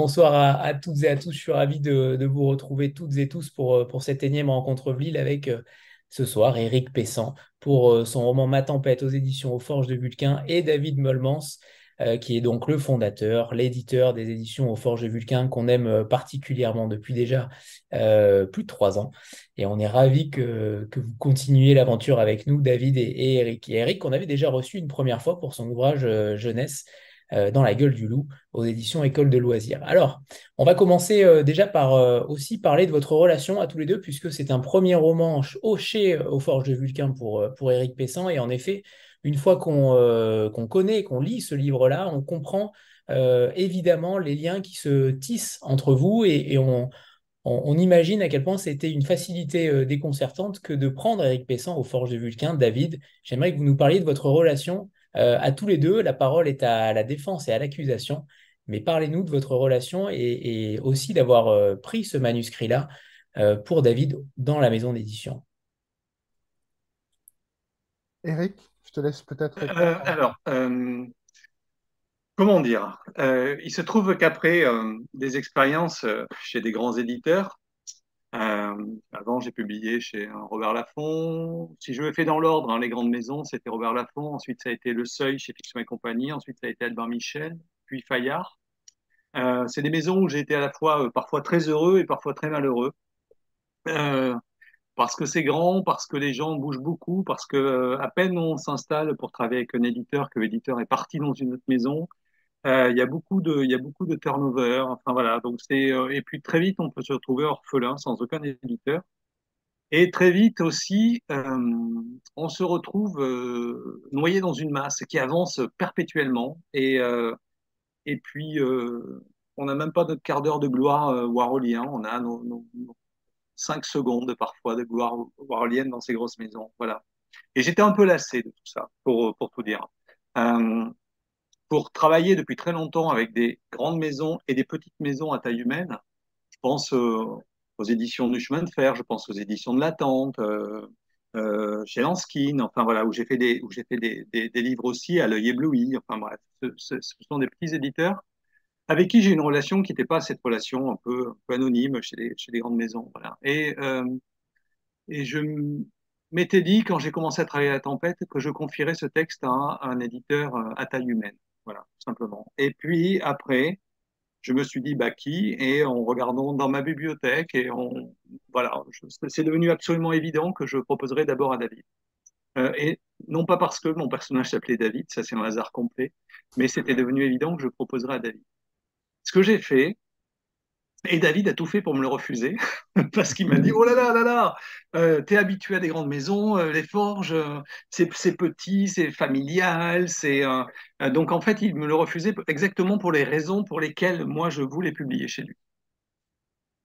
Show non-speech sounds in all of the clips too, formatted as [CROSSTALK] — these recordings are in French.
bonsoir à, toutes et à tous. Je suis ravi de, vous retrouver toutes et tous pour, euh, cette énième rencontre Lille avec euh, ce soir Éric Pessan pour euh, son roman Ma Tempête aux éditions Aux Forges de Vulcain et David Molmans, qui est donc le fondateur, l'éditeur des éditions Aux Forges de Vulcain qu'on aime particulièrement depuis déjà plus de trois ans. Et on est ravi que, que vous continuiez l'aventure avec nous, David et, Éric. Et Éric, on avait déjà reçu une première fois pour son ouvrage Jeunesse. Euh, dans la gueule du loup aux éditions École de loisirs. Alors, on va commencer euh, déjà par euh, aussi parler de votre relation à tous les deux, puisque c'est un premier roman hoché aux Forges de Vulcain pour, pour Éric Pessan. Et en effet, une fois qu'on connaît, qu'on lit ce livre-là, on comprend évidemment les liens qui se tissent entre vous et, on, on, imagine à quel point c'était une facilité déconcertante que de prendre Éric Pessan aux Forges de Vulcain. David, j'aimerais que vous nous parliez de votre relation euh, à tous les deux, la parole est à la défense et à l'accusation, mais parlez-nous de votre relation et, aussi d'avoir euh, pris ce manuscrit-là euh, pour David dans la maison d'édition. Eric, je te laisse peut-être. alors, comment dire? Il se trouve qu'après des expériences chez des grands éditeurs, euh, avant, j'ai publié chez Robert Laffont. Si je me fais dans l'ordre, hein, les grandes maisons, c'était Robert Laffont. Ensuite, ça a été Le Seuil chez Fiction et compagnie. Ensuite, ça a été Albert Michel, puis Fayard. Euh, c'est des maisons où j'ai été à la fois euh, parfois très heureux et parfois très malheureux. Euh, parce que c'est grand, parce que les gens bougent beaucoup, parce que euh, à peine on s'installe pour travailler avec un éditeur, que l'éditeur est parti dans une autre maison, euh, il y a beaucoup de, il y a beaucoup de turnover. Enfin voilà. Donc c'est euh, et puis très vite on peut se retrouver orphelin sans aucun éditeur. Et très vite aussi, euh, on se retrouve noyé dans une masse qui avance perpétuellement. Et et puis on n'a même pas notre quart d'heure de gloire warolien. On a nos, nos, cinq secondes parfois de gloire warolienne dans ces grosses maisons. Voilà. Et j'étais un peu lassé de tout ça, pour pour tout dire. Euh, pour travailler depuis très longtemps avec des grandes maisons et des petites maisons à taille humaine. Je pense euh, aux éditions du chemin de fer, je pense aux éditions de l'attente, euh, euh, chez Lanskin, enfin voilà, où j'ai fait des livres aussi à l'œil ébloui. Enfin bref, ce, sont des petits éditeurs avec qui j'ai une relation qui n'était pas cette relation un peu, anonyme chez les, chez grandes maisons. Euh, et je m'étais dit, quand j'ai commencé à travailler à la tempête, que je confierais ce texte à un, à un éditeur à taille humaine. Voilà, simplement. Et puis après, je me suis dit, bah qui? Et en regardant dans ma bibliothèque, et on, voilà, c'est devenu absolument évident que je proposerais d'abord à David. Euh, et non pas parce que mon personnage s'appelait David, ça c'est un hasard complet, mais c'était devenu évident que je proposerais à David. Ce que j'ai fait, et David a tout fait pour me le refuser, [LAUGHS] parce qu'il m'a dit Oh là là là là, euh, t'es habitué à des grandes maisons, euh, les forges, euh, c'est petit, c'est familial, c'est donc en fait il me le refusait exactement pour les raisons pour lesquelles moi je voulais publier chez lui.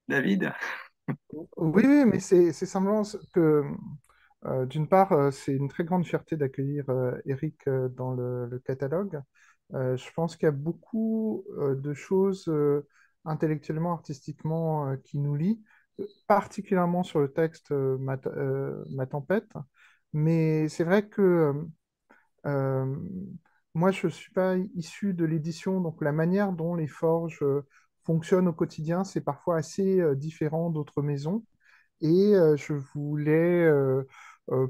David? Oui, mais c'est simplement que d'une part c'est une très grande fierté d'accueillir Eric dans le catalogue. je pense qu'il y a beaucoup de choses intellectuellement, artistiquement, euh, qui nous lie, particulièrement sur le texte euh, euh, ma, tempête. Mais c'est vrai que moi, je ne suis pas issu de l'édition, donc la manière dont les forges fonctionnent au quotidien, c'est parfois assez différent d'autres maisons. Et je voulais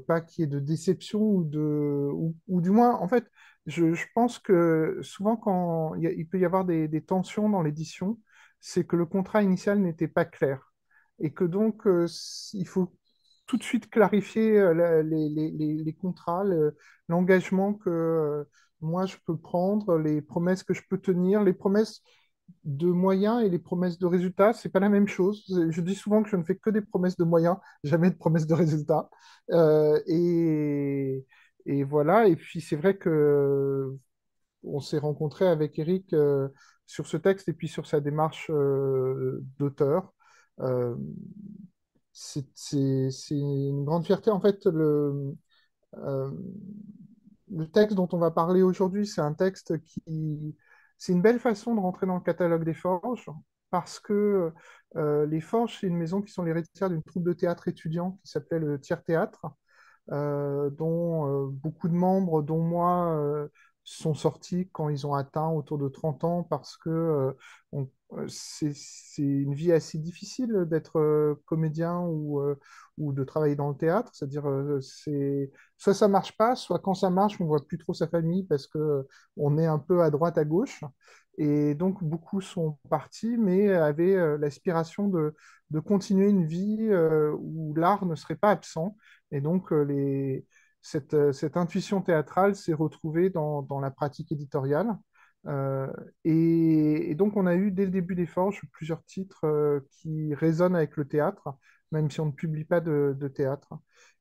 pas qu'il y ait de déception ou de ou, du moins en fait je, pense que souvent quand il, peut y avoir des tensions dans l'édition c'est que le contrat initial n'était pas clair et que donc euh, il faut tout de suite clarifier euh, les, contrats, l'engagement que euh, moi je peux prendre, les promesses que je peux tenir, les promesses de moyens et les promesses de résultats, c'est pas la même chose. Je dis souvent que je ne fais que des promesses de moyens, jamais de promesses de résultats. et, voilà. Et puis c'est vrai que on s'est rencontré avec Eric sur ce texte et puis sur sa démarche euh, d'auteur. Euh, c'est une grande fierté. En fait, le, euh, le texte dont on va parler aujourd'hui, c'est un texte qui... C'est une belle façon de rentrer dans le catalogue des Forges, parce que les Forges, c'est une maison qui sont l'héritière d'une troupe de théâtre étudiant qui s'appelait le Tiers Théâtre, dont beaucoup de membres, dont moi, sont sortis quand ils ont atteint autour de 30 ans parce que euh, euh, c'est une vie assez difficile d'être euh, comédien ou, ou de travailler dans le théâtre. C'est-à-dire, c'est soit ça marche pas, soit quand ça marche, on voit plus trop sa famille parce que on est un peu à droite, à gauche. Et donc, beaucoup sont partis, mais avaient l'aspiration de, de, continuer une vie où l'art ne serait pas absent. Et donc, les, cette, cette intuition théâtrale s'est retrouvée dans, la pratique éditoriale. Euh, et, donc, on a eu dès le début des Forges plusieurs titres euh, qui résonnent avec le théâtre, même si on ne publie pas de, théâtre.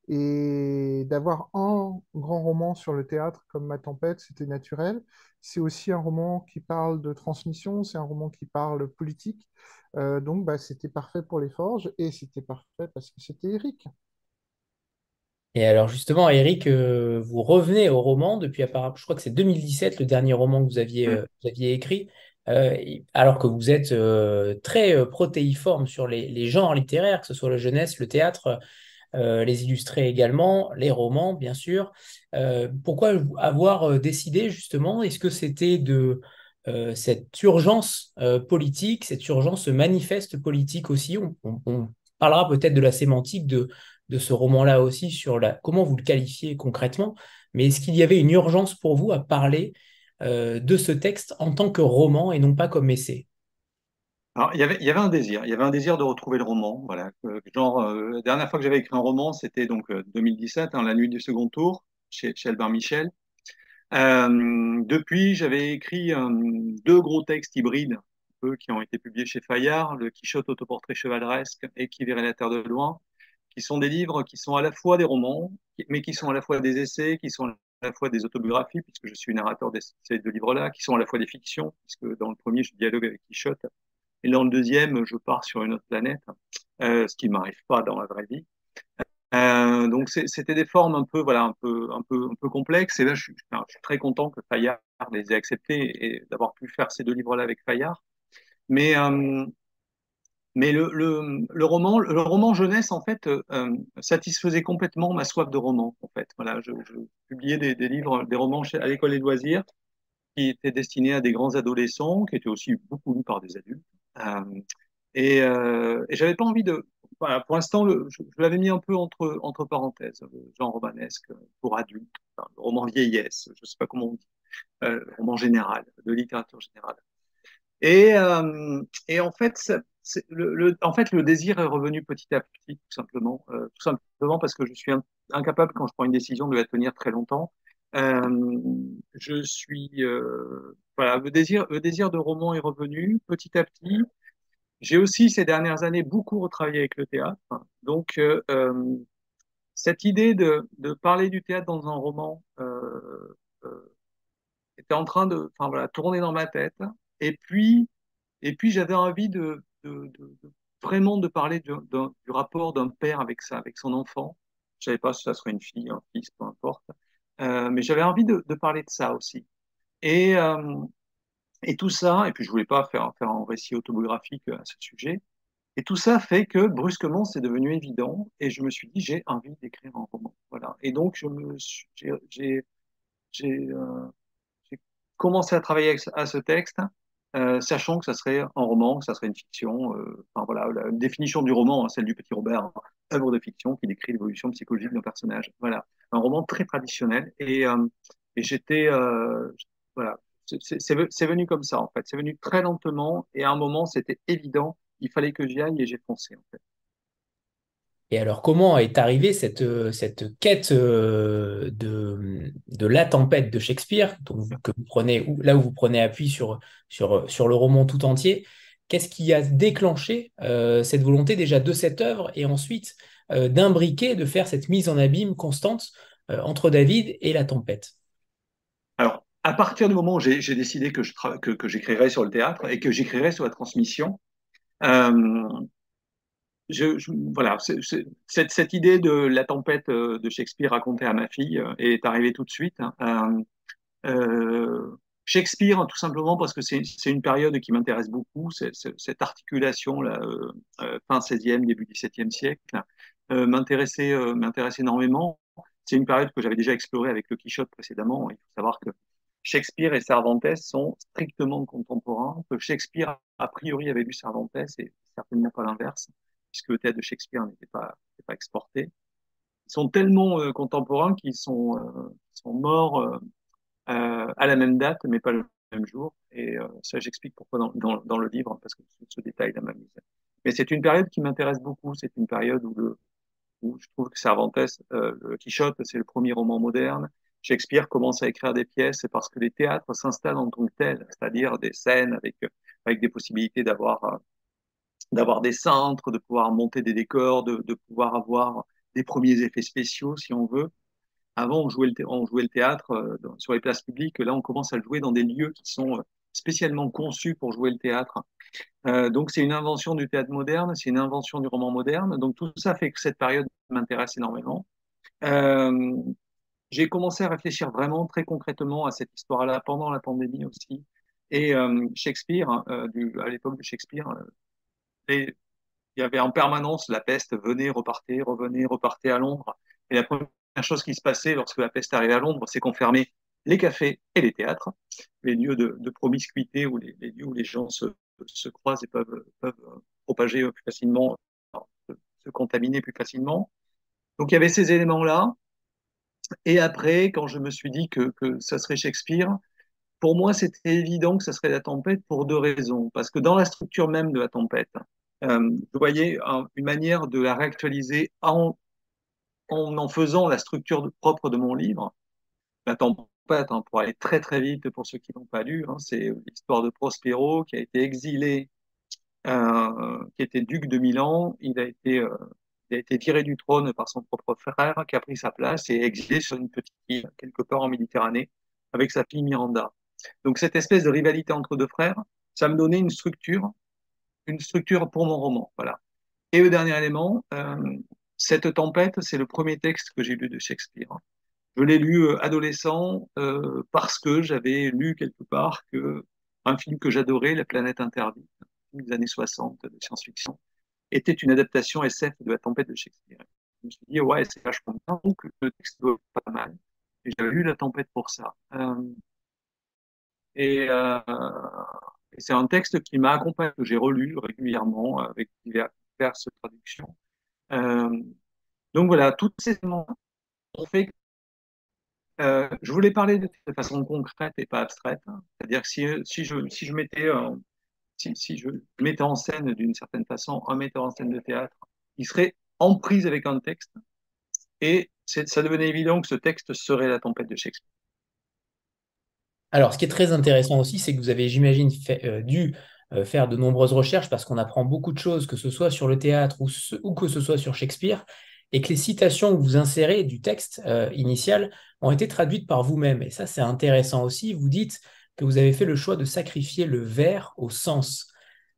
Et d'avoir un grand roman sur le théâtre comme Ma Tempête, c'était naturel. C'est aussi un roman qui parle de transmission, c'est un roman qui parle politique. Euh, donc, bah, c'était parfait pour les Forges et c'était parfait parce que c'était Eric. Et alors justement, Eric, euh, vous revenez au roman depuis apparemment, je crois que c'est 2017 le dernier roman que vous aviez, euh, vous aviez écrit, euh, alors que vous êtes très protéiforme sur les, les, genres littéraires, que ce soit la jeunesse, le théâtre, les illustrés également, les romans bien sûr. pourquoi avoir décidé justement Est-ce que c'était de cette urgence politique, cette urgence manifeste politique aussi? On, on parlera peut-être de la sémantique de de ce roman-là aussi sur la, comment vous le qualifiez concrètement, mais est-ce qu'il y avait une urgence pour vous à parler euh, de ce texte en tant que roman et non pas comme essai? Alors, il y, avait, un désir, il y avait un désir de retrouver le roman. Voilà, genre, euh, la dernière fois que j'avais écrit un roman, c'était donc 2017, euh, hein, la nuit du second tour, chez, chez Albert Michel. depuis, j'avais écrit deux gros textes hybrides qui ont été publiés chez Fayard, le Quichotte autoportrait chevaleresque et Qui verrait la terre de loin, qui sont des livres qui sont à la fois des romans, mais qui sont à la fois des essais, qui sont à la fois des autobiographies, puisque je suis narrateur de ces deux livres-là, qui sont à la fois des fictions, puisque dans le premier, je dialogue avec Quichotte, et dans le deuxième, je pars sur une autre planète, euh, ce qui ne m'arrive pas dans la vraie vie. Euh, donc c'était des formes un peu, voilà, un peu, un peu, un peu complexes. Et là, je suis, très content que Fayard les ait acceptés et d'avoir pu faire ces deux livres-là avec Fayard. Mais euh, mais le, le, le, roman, le roman jeunesse, en fait, euh, euh, satisfaisait complètement ma soif de roman. En fait, voilà, je, je publiais des, des, livres, des romans à l'école des loisirs qui étaient destinés à des grands adolescents, qui étaient aussi beaucoup lus par des adultes. Euh, et, euh, et j'avais pas envie de. Voilà, pour l'instant, je, je l'avais mis un peu entre entre parenthèses, le genre romanesque pour adultes, le roman vieillesse, je sais pas comment on dit, euh, roman général, de littérature générale. Et, euh, et en fait, en fait, le désir est revenu petit à petit, tout simplement, euh, tout simplement parce que je suis incapable, quand je prends une décision, de la tenir très longtemps. Euh, je suis, euh, voilà, le désir, le désir de roman est revenu petit à petit. J'ai aussi ces dernières années beaucoup retravaillé avec le théâtre, donc euh, euh, cette idée de, de, parler du théâtre dans un roman euh, était en train de, enfin voilà, tourner dans ma tête. Et puis, et puis j'avais envie de, de, de, vraiment de parler du, rapport d'un père avec ça, avec son enfant. Je savais pas si ça serait une fille, un fils, peu importe. Euh, mais j'avais envie de, parler de ça aussi. Et, euh, tout ça, et puis je voulais pas faire, un récit autobiographique à ce sujet. Et tout ça fait que brusquement, c'est devenu évident, et je me suis dit, j'ai envie d'écrire un roman. Voilà. Et donc, me j'ai, euh, commencé à travailler à ce texte euh, sachant que ça serait un roman, que ça serait une fiction. Euh, enfin voilà, la définition du roman, hein, celle du Petit Robert, hein, œuvre de fiction qui décrit l'évolution psychologique d'un personnage. Voilà, un roman très traditionnel. Et, euh, et j'étais, euh, voilà, c'est venu comme ça en fait. C'est venu très lentement et à un moment c'était évident, il fallait que j'y aille et j'ai foncé en fait. Et alors, comment est arrivée cette, euh, cette quête euh, de, de la tempête de Shakespeare, que vous prenez, là où vous prenez appui sur, sur, sur le roman tout entier? Qu'est-ce qui a déclenché euh, cette volonté déjà de cette œuvre et ensuite d'imbriquer, de faire cette mise en abîme constante entre David et la tempête? Alors, à partir du moment où j'ai décidé que j'écrirais que, sur le théâtre et que j'écrirais sur la transmission, voilà, cette, cette, idée de la tempête euh, de Shakespeare racontée à ma fille euh, est arrivée tout de suite. Hein. Euh, Shakespeare, tout simplement parce que c'est une période qui m'intéresse beaucoup, cette articulation fin 16e, début 17e siècle, euh, m'intéresse énormément. C'est une période que j'avais déjà explorée avec le Quichotte précédemment. Il faut savoir que Shakespeare et Cervantes sont strictement contemporains, que Shakespeare a priori avaient lu Cervantes et certainement pas l'inverse, puisque le théâtre de Shakespeare n'était pas, exporté. Ils sont tellement euh, contemporains qu'ils sont, euh, morts euh, à la même date, mais pas le même jour. Et ça, j'explique pourquoi dans, le livre, parce que ce, ce détail là m'amuse. Mais c'est une période qui m'intéresse beaucoup. C'est une période où, je trouve que Cervantes, le Quichotte, c'est le premier roman moderne. Shakespeare commence à écrire des pièces parce que les théâtres s'installent en tant que tels, c'est-à-dire des scènes avec, avec des possibilités d'avoir d'avoir des centres, de pouvoir monter des décors, de, pouvoir avoir des premiers effets spéciaux si on veut. Avant, on jouait le, on jouait le théâtre euh, sur les places publiques. Là, on commence à le jouer dans des lieux qui sont euh, spécialement conçus pour jouer le théâtre. Euh, donc, c'est une invention du théâtre moderne, c'est une invention du roman moderne. Donc, tout ça fait que cette période m'intéresse énormément. J'ai commencé à réfléchir vraiment très concrètement à cette histoire-là pendant la pandémie aussi. Et Shakespeare, à l'époque de Shakespeare, et, il y avait en permanence la peste, venez, repartez, revenez, repartez à Londres. Et la première chose qui se passait lorsque la peste arrivait à Londres, c'est qu'on fermait les cafés et les théâtres, les lieux de, promiscuité où les, lieux où les gens se, se croisent et peuvent, peuvent propager plus facilement, se contaminer plus facilement. Donc il y avait ces éléments-là. Et après, quand je me suis dit que, que ça serait Shakespeare, pour moi, c'était évident que ça serait la tempête pour deux raisons. Parce que dans la structure même de la tempête, euh, je voyais une manière de la réactualiser en, en en faisant la structure propre de mon livre. La tempête, hein, pour aller très très vite pour ceux qui n'ont pas lu, hein, c'est l'histoire de Prospero qui a été exilé, euh, qui était duc de Milan. Il a été euh, il a été viré du trône par son propre frère qui a pris sa place et exilé sur une petite île quelque part en Méditerranée avec sa fille Miranda. Donc cette espèce de rivalité entre deux frères, ça me donnait une structure, une structure pour mon roman. Voilà. Et le dernier élément, euh, cette tempête, c'est le premier texte que j'ai lu de Shakespeare. Je l'ai lu euh, adolescent euh, parce que j'avais lu quelque part que un film que j'adorais, La planète interdite, des années 60 de science-fiction, était une adaptation SF de La tempête de Shakespeare. Je me suis dit, ouais, c'est vachement bien, donc le texte doit être pas mal. J'avais lu La tempête pour ça. Et, euh, et c'est un texte qui m'a accompagné, que j'ai relu régulièrement avec diverses traductions. Euh, donc voilà, toutes ces éléments ont fait que euh, je voulais parler de, façon concrète et pas abstraite. C'est-à-dire que si, je, mettais euh, si je mettais en scène d'une certaine façon un metteur en scène de théâtre, il serait en prise avec un texte et ça devenait évident que ce texte serait la tempête de Shakespeare. Alors, ce qui est très intéressant aussi, c'est que vous avez, j'imagine, euh, dû euh, faire de nombreuses recherches parce qu'on apprend beaucoup de choses, que ce soit sur le théâtre ou, ou, que ce soit sur Shakespeare, et que les citations que vous insérez du texte euh, initial ont été traduites par vous-même. Et ça, c'est intéressant aussi. Vous dites que vous avez fait le choix de sacrifier le verre au sens.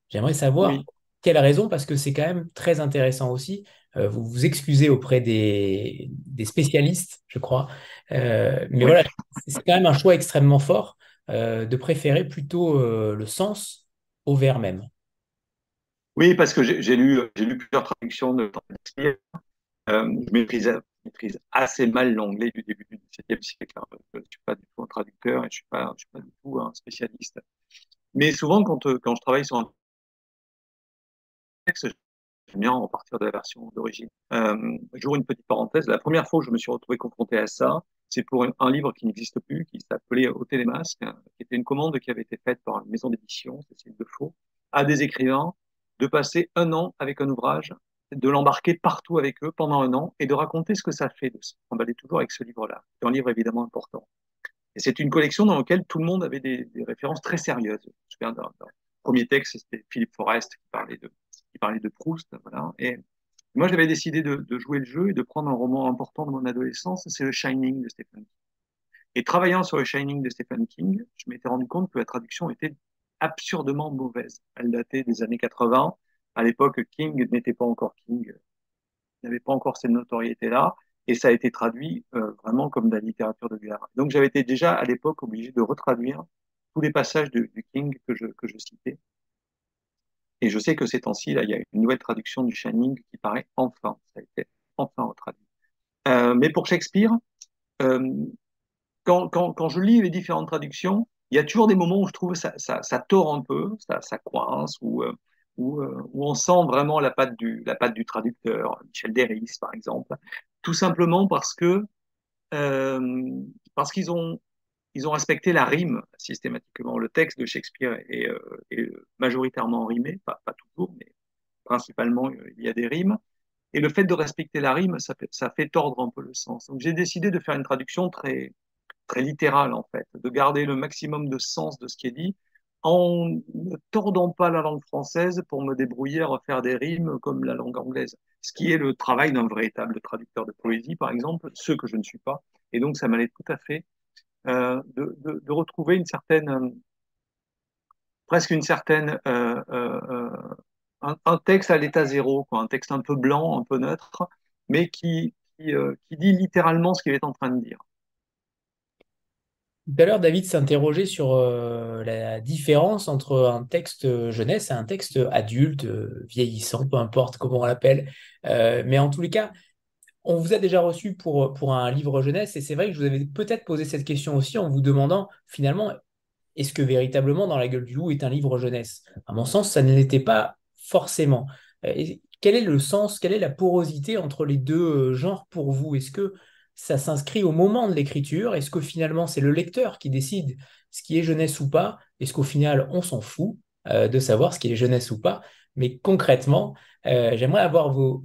J'aimerais savoir oui. quelle raison, parce que c'est quand même très intéressant aussi. Euh, vous vous excusez auprès des, des spécialistes, je crois. Euh, mais voilà, c'est quand même un choix extrêmement fort euh, de préférer plutôt euh, le sens au verre même. Oui, parce que j'ai lu, lu plusieurs traductions de Shakespeare. je maîtrise maîtrise assez mal l'anglais du début du XVIIe siècle. Hein, je ne suis pas du tout un traducteur et je ne suis, pas, je suis pas du tout un spécialiste. Mais souvent, quand, quand je travaille sur un texte, j'aime bien repartir de la version d'origine. Euh, J'ouvre une petite parenthèse. La première fois que je me suis retrouvé confronté à ça, c'est pour un, un, livre qui n'existe plus, qui s'appelait Au Télémasque, qui était une commande qui avait été faite par une maison d'édition, Cécile Defaux, à des écrivains de passer un an avec un ouvrage de l'embarquer partout avec eux pendant un an et de raconter ce que ça fait de s'emballer toujours avec ce livre-là. C'est un livre évidemment important. Et c'est une collection dans laquelle tout le monde avait des, des références très sérieuses. Je me souviens d'un premier texte, c'était Philippe Forest qui parlait de, qui parlait de Proust. Voilà. Et moi, j'avais décidé de, jouer le jeu et de prendre un roman important de mon adolescence, c'est le Shining de Stephen King. Et travaillant sur le Shining de Stephen King, je m'étais rendu compte que la traduction était absurdement mauvaise. Elle datait des années 80 à l'époque, King n'était pas encore King, n'avait pas encore cette notoriété-là, et ça a été traduit euh, vraiment comme de la littérature de guerre. Donc j'avais été déjà à l'époque obligé de retraduire tous les passages du King que je citais. Et je sais que ces temps-ci, là, il y a une nouvelle traduction du Shining qui paraît enfin, ça a été enfin retraduit. Euh, mais pour Shakespeare, euh, quand, quand, quand je lis les différentes traductions, il y a toujours des moments où je trouve ça, ça, ça tord un peu, ça, ça coince, où, euh, où, euh, où, on sent vraiment la patte du, la patte du traducteur, Michel Derris par exemple, tout simplement parce que euh, parce qu'ils ont ils ont respecté la rime systématiquement. Le texte de Shakespeare est, euh, est majoritairement rimé, pas, pas toujours, mais principalement il y a des rimes. Et le fait de respecter la rime, ça fait, tordre un peu le sens. Donc j'ai décidé de faire une traduction très très littérale en fait, de garder le maximum de sens de ce qui est dit, en ne tordant pas la langue française pour me débrouiller à refaire des rimes comme la langue anglaise, ce qui est le travail d'un véritable traducteur de poésie, par exemple, ce que je ne suis pas. Et donc, ça m'allait tout à fait euh, de, de, retrouver une certaine, euh, presque une certaine, euh, euh, un, texte à l'état zéro, quoi, un texte un peu blanc, un peu neutre, mais qui, qui, euh, dit littéralement ce qu'il est en train de dire. Tout à l'heure, David s'interrogeait sur euh, la différence entre un texte jeunesse et un texte adulte, euh, vieillissant, peu importe comment on l'appelle. Euh, mais en tous les cas, on vous a déjà reçu pour, pour un livre jeunesse et c'est vrai que je vous avais peut-être posé cette question aussi en vous demandant finalement, est-ce que véritablement Dans la gueule du loup est un livre jeunesse? À mon sens, ça ne l'était pas forcément. Et quel est le sens, quelle est la porosité entre les deux genres pour vous? Est-ce que ça s'inscrit au moment de l'écriture? Est-ce que finalement c'est le lecteur qui décide ce qui est jeunesse ou pas? Est-ce qu'au final on s'en fout euh, de savoir ce qui est jeunesse ou pas? Mais concrètement, euh, j'aimerais avoir vos,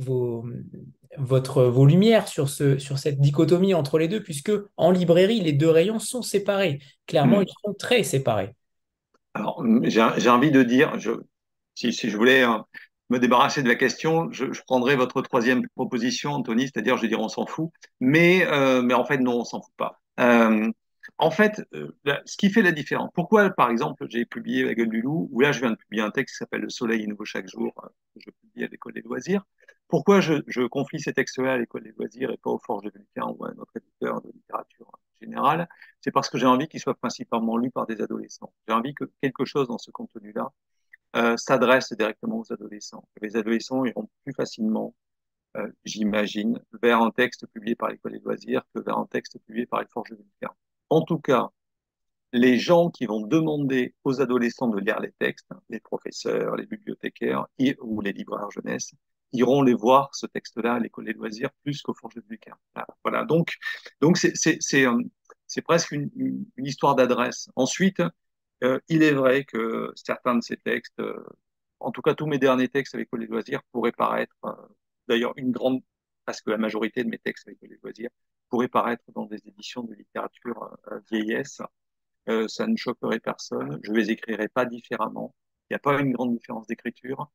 votre, vos lumières sur, ce, sur cette dichotomie entre les deux, puisque en librairie, les deux rayons sont séparés. Clairement, mmh. ils sont très séparés. Alors, j'ai envie de dire, je, si, si, je voulais hein, me débarrasser de la question, je, je prendrai votre troisième proposition, Anthony, c'est-à-dire je dirais on s'en fout, mais, euh, mais en fait non, on s'en fout pas. Euh, en fait, euh, ce qui fait la différence, pourquoi par exemple j'ai publié La gueule du loup, où là je viens de publier un texte qui s'appelle Le soleil est nouveau chaque jour, que je publie à l'école des loisirs, pourquoi je, confie ces textes-là à l'école des loisirs et pas aux Forges de Vulcain ou à notre éditeur de littérature générale? C'est parce que j'ai envie qu'ils soient principalement lus par des adolescents. J'ai envie que quelque chose dans ce contenu-là euh, s'adresse directement aux adolescents. Les adolescents iront plus facilement, euh, j'imagine, vers un texte publié par l'école des loisirs que vers un texte publié par les forges de En tout cas, les gens qui vont demander aux adolescents de lire les textes, les professeurs, les bibliothécaires ou les libraires jeunesse, iront les voir ce texte-là à l'école des loisirs plus qu'au Forges de Bucaire. Voilà. Donc, donc c'est c'est c'est euh, presque une, une, une histoire d'adresse. Ensuite, euh, il est vrai que certains de ces textes, euh, en tout cas tous mes derniers textes avec les loisirs, pourraient paraître, euh, d'ailleurs une grande, parce que la majorité de mes textes avec les loisirs, pourraient paraître dans des éditions de littérature vieillesse. ça ne choquerait personne. Je les écrirai pas différemment. Il n'y a pas une grande différence d'écriture.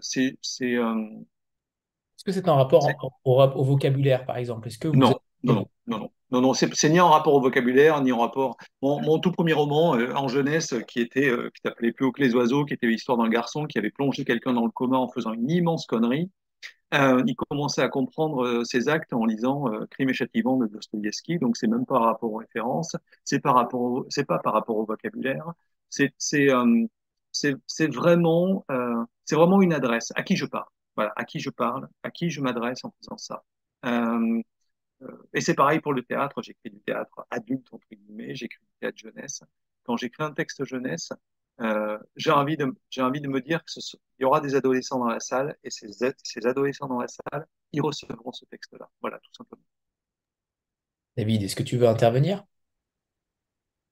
C'est, c'est, Est-ce que c'est un rapport au, au, vocabulaire, par exemple? Est-ce que vous non, êtes... non, non, non, non. Non, non, c'est ni en rapport au vocabulaire, ni en rapport. Mon, mon tout premier roman euh, en jeunesse, qui était, euh, qui s'appelait Plus haut que les oiseaux, qui était l'histoire d'un garçon qui avait plongé quelqu'un dans le coma en faisant une immense connerie. Euh, il commençait à comprendre euh, ses actes en lisant euh, Crime et châtiment de Dostoïevski. Donc c'est même pas par rapport aux références, c'est par rapport, c'est pas par rapport au vocabulaire. C'est c'est c'est vraiment c'est vraiment une adresse. À qui je parle? Voilà, à qui je parle, à qui je m'adresse en faisant ça. Euh, et c'est pareil pour le théâtre. J'écris du théâtre adulte, entre guillemets, j'écris du théâtre jeunesse. Quand j'écris un texte jeunesse, euh, j'ai envie, de, j'ai envie de me dire qu'il y aura des adolescents dans la salle et ces, ces adolescents dans la salle, ils recevront ce texte-là. Voilà, tout simplement. David, est-ce que tu veux intervenir?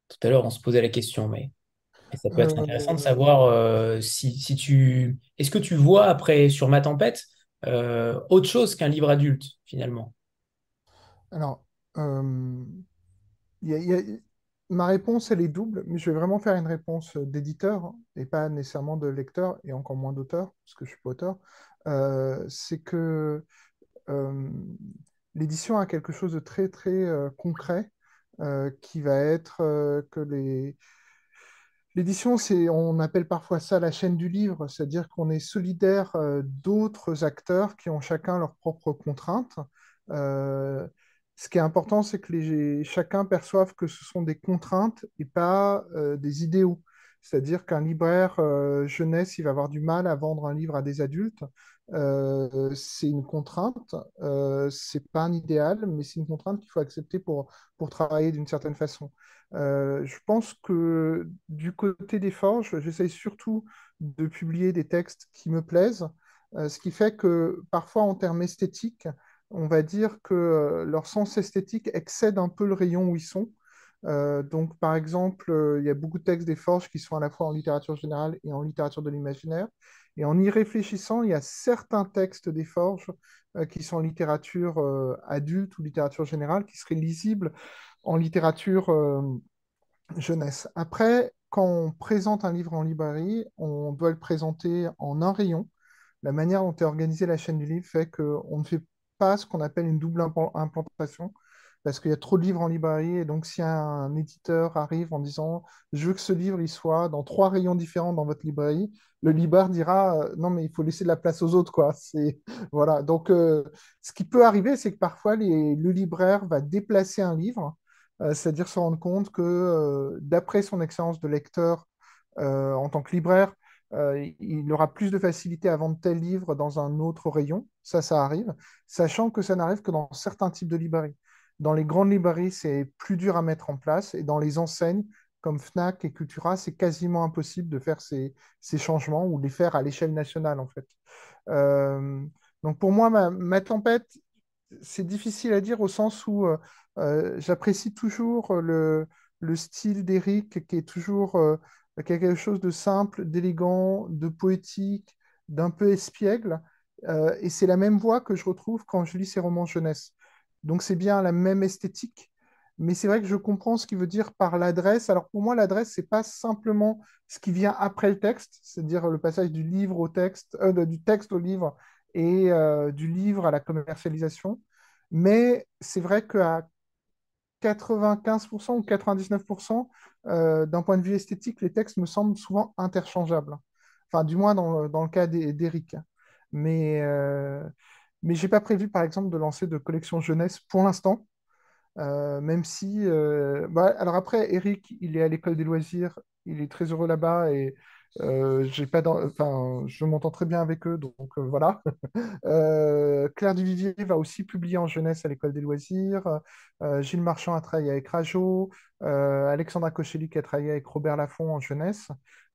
Tout à l'heure, on se posait la question, mais, ça peut être intéressant de savoir euh, si, si, tu... Est-ce que tu vois, après, sur Ma Tempête, euh, autre chose qu'un livre adulte, finalement? Alors, euh, y a, y a, ma réponse, elle est double, mais je vais vraiment faire une réponse d'éditeur et pas nécessairement de lecteur et encore moins d'auteur, parce que je suis pas auteur. Euh, c'est que euh, l'édition a quelque chose de très, très euh, concret qui va être que les. L'édition, c'est, on appelle parfois ça la chaîne du livre, c'est-à-dire qu'on est solidaire d'autres acteurs qui ont chacun leurs propres contraintes. Euh, ce qui est important, c'est que chacun perçoive que ce sont des contraintes et pas euh, des idéaux. C'est-à-dire qu'un libraire euh, jeunesse, il va avoir du mal à vendre un livre à des adultes. Euh, c'est une contrainte, euh, c'est pas un idéal, mais c'est une contrainte qu'il faut accepter pour, pour travailler d'une certaine façon. Euh, je pense que du côté des forges, j'essaye surtout de publier des textes qui me plaisent, euh, ce qui fait que parfois en termes esthétiques, on va dire que leur sens esthétique excède un peu le rayon où ils sont. Euh, donc, par exemple, euh, il y a beaucoup de textes des Forges qui sont à la fois en littérature générale et en littérature de l'imaginaire. Et en y réfléchissant, il y a certains textes des Forges euh, qui sont en littérature adulte ou littérature générale qui seraient lisibles en littérature jeunesse. Après, quand on présente un livre en librairie, on doit le présenter en un rayon. La manière dont est organisée la chaîne du livre fait qu'on ne fait pas ce qu'on appelle une double implan- implantation parce qu'il y a trop de livres en librairie. Et donc, si un éditeur arrive en disant Je veux que ce livre soit dans trois rayons différents dans votre librairie, le libraire dira euh, Non, mais il faut laisser de la place aux autres. Quoi. [LAUGHS] Voilà. Donc, euh, ce qui peut arriver, c'est que parfois, le libraire va déplacer un livre, euh, c'est-à-dire se rendre compte que, d'après son expérience de lecteur en tant que libraire, il aura plus de facilité à vendre tel livre dans un autre rayon. Ça, ça arrive, sachant que ça n'arrive que dans certains types de librairies. Dans les grandes librairies, c'est plus dur à mettre en place. Et dans les enseignes comme Fnac et Cultura, c'est quasiment impossible de faire ces, ces changements ou de les faire à l'échelle nationale, en fait. Euh, donc pour moi, ma, tempête, c'est difficile à dire au sens où euh, euh, j'apprécie toujours le, le style d'Éric qui est toujours quelque chose de simple, d'élégant, de poétique, d'un peu espiègle. Et c'est la même voix que je retrouve quand je lis ses romans jeunesse. Donc c'est bien la même esthétique, mais c'est vrai que je comprends ce qu'il veut dire par l'adresse. Alors pour moi, l'adresse, c'est pas simplement ce qui vient après le texte, c'est-à-dire le passage du livre au texte, euh, du texte au livre et euh, du livre à la commercialisation. Mais c'est vrai qu'à 95% ou 99%, euh, d'un point de vue esthétique, les textes me semblent souvent interchangeables. Enfin, du moins dans, dans le cas d'E- d'Éric. Mais, mais j'ai pas prévu, par exemple, de lancer de collection jeunesse pour l'instant. Euh, même si, euh, bah, alors après, Eric, il est à l'école des loisirs, il est très heureux là-bas et j'ai pas enfin, je m'entends très bien avec eux, donc euh, voilà. [LAUGHS] Euh, Claire Duvivier va aussi publier en jeunesse à l'école des loisirs. Euh, Gilles Marchand a travaillé avec Rajo. Euh, Alexandra Kochelli qui a travaillé avec Robert Laffont en jeunesse.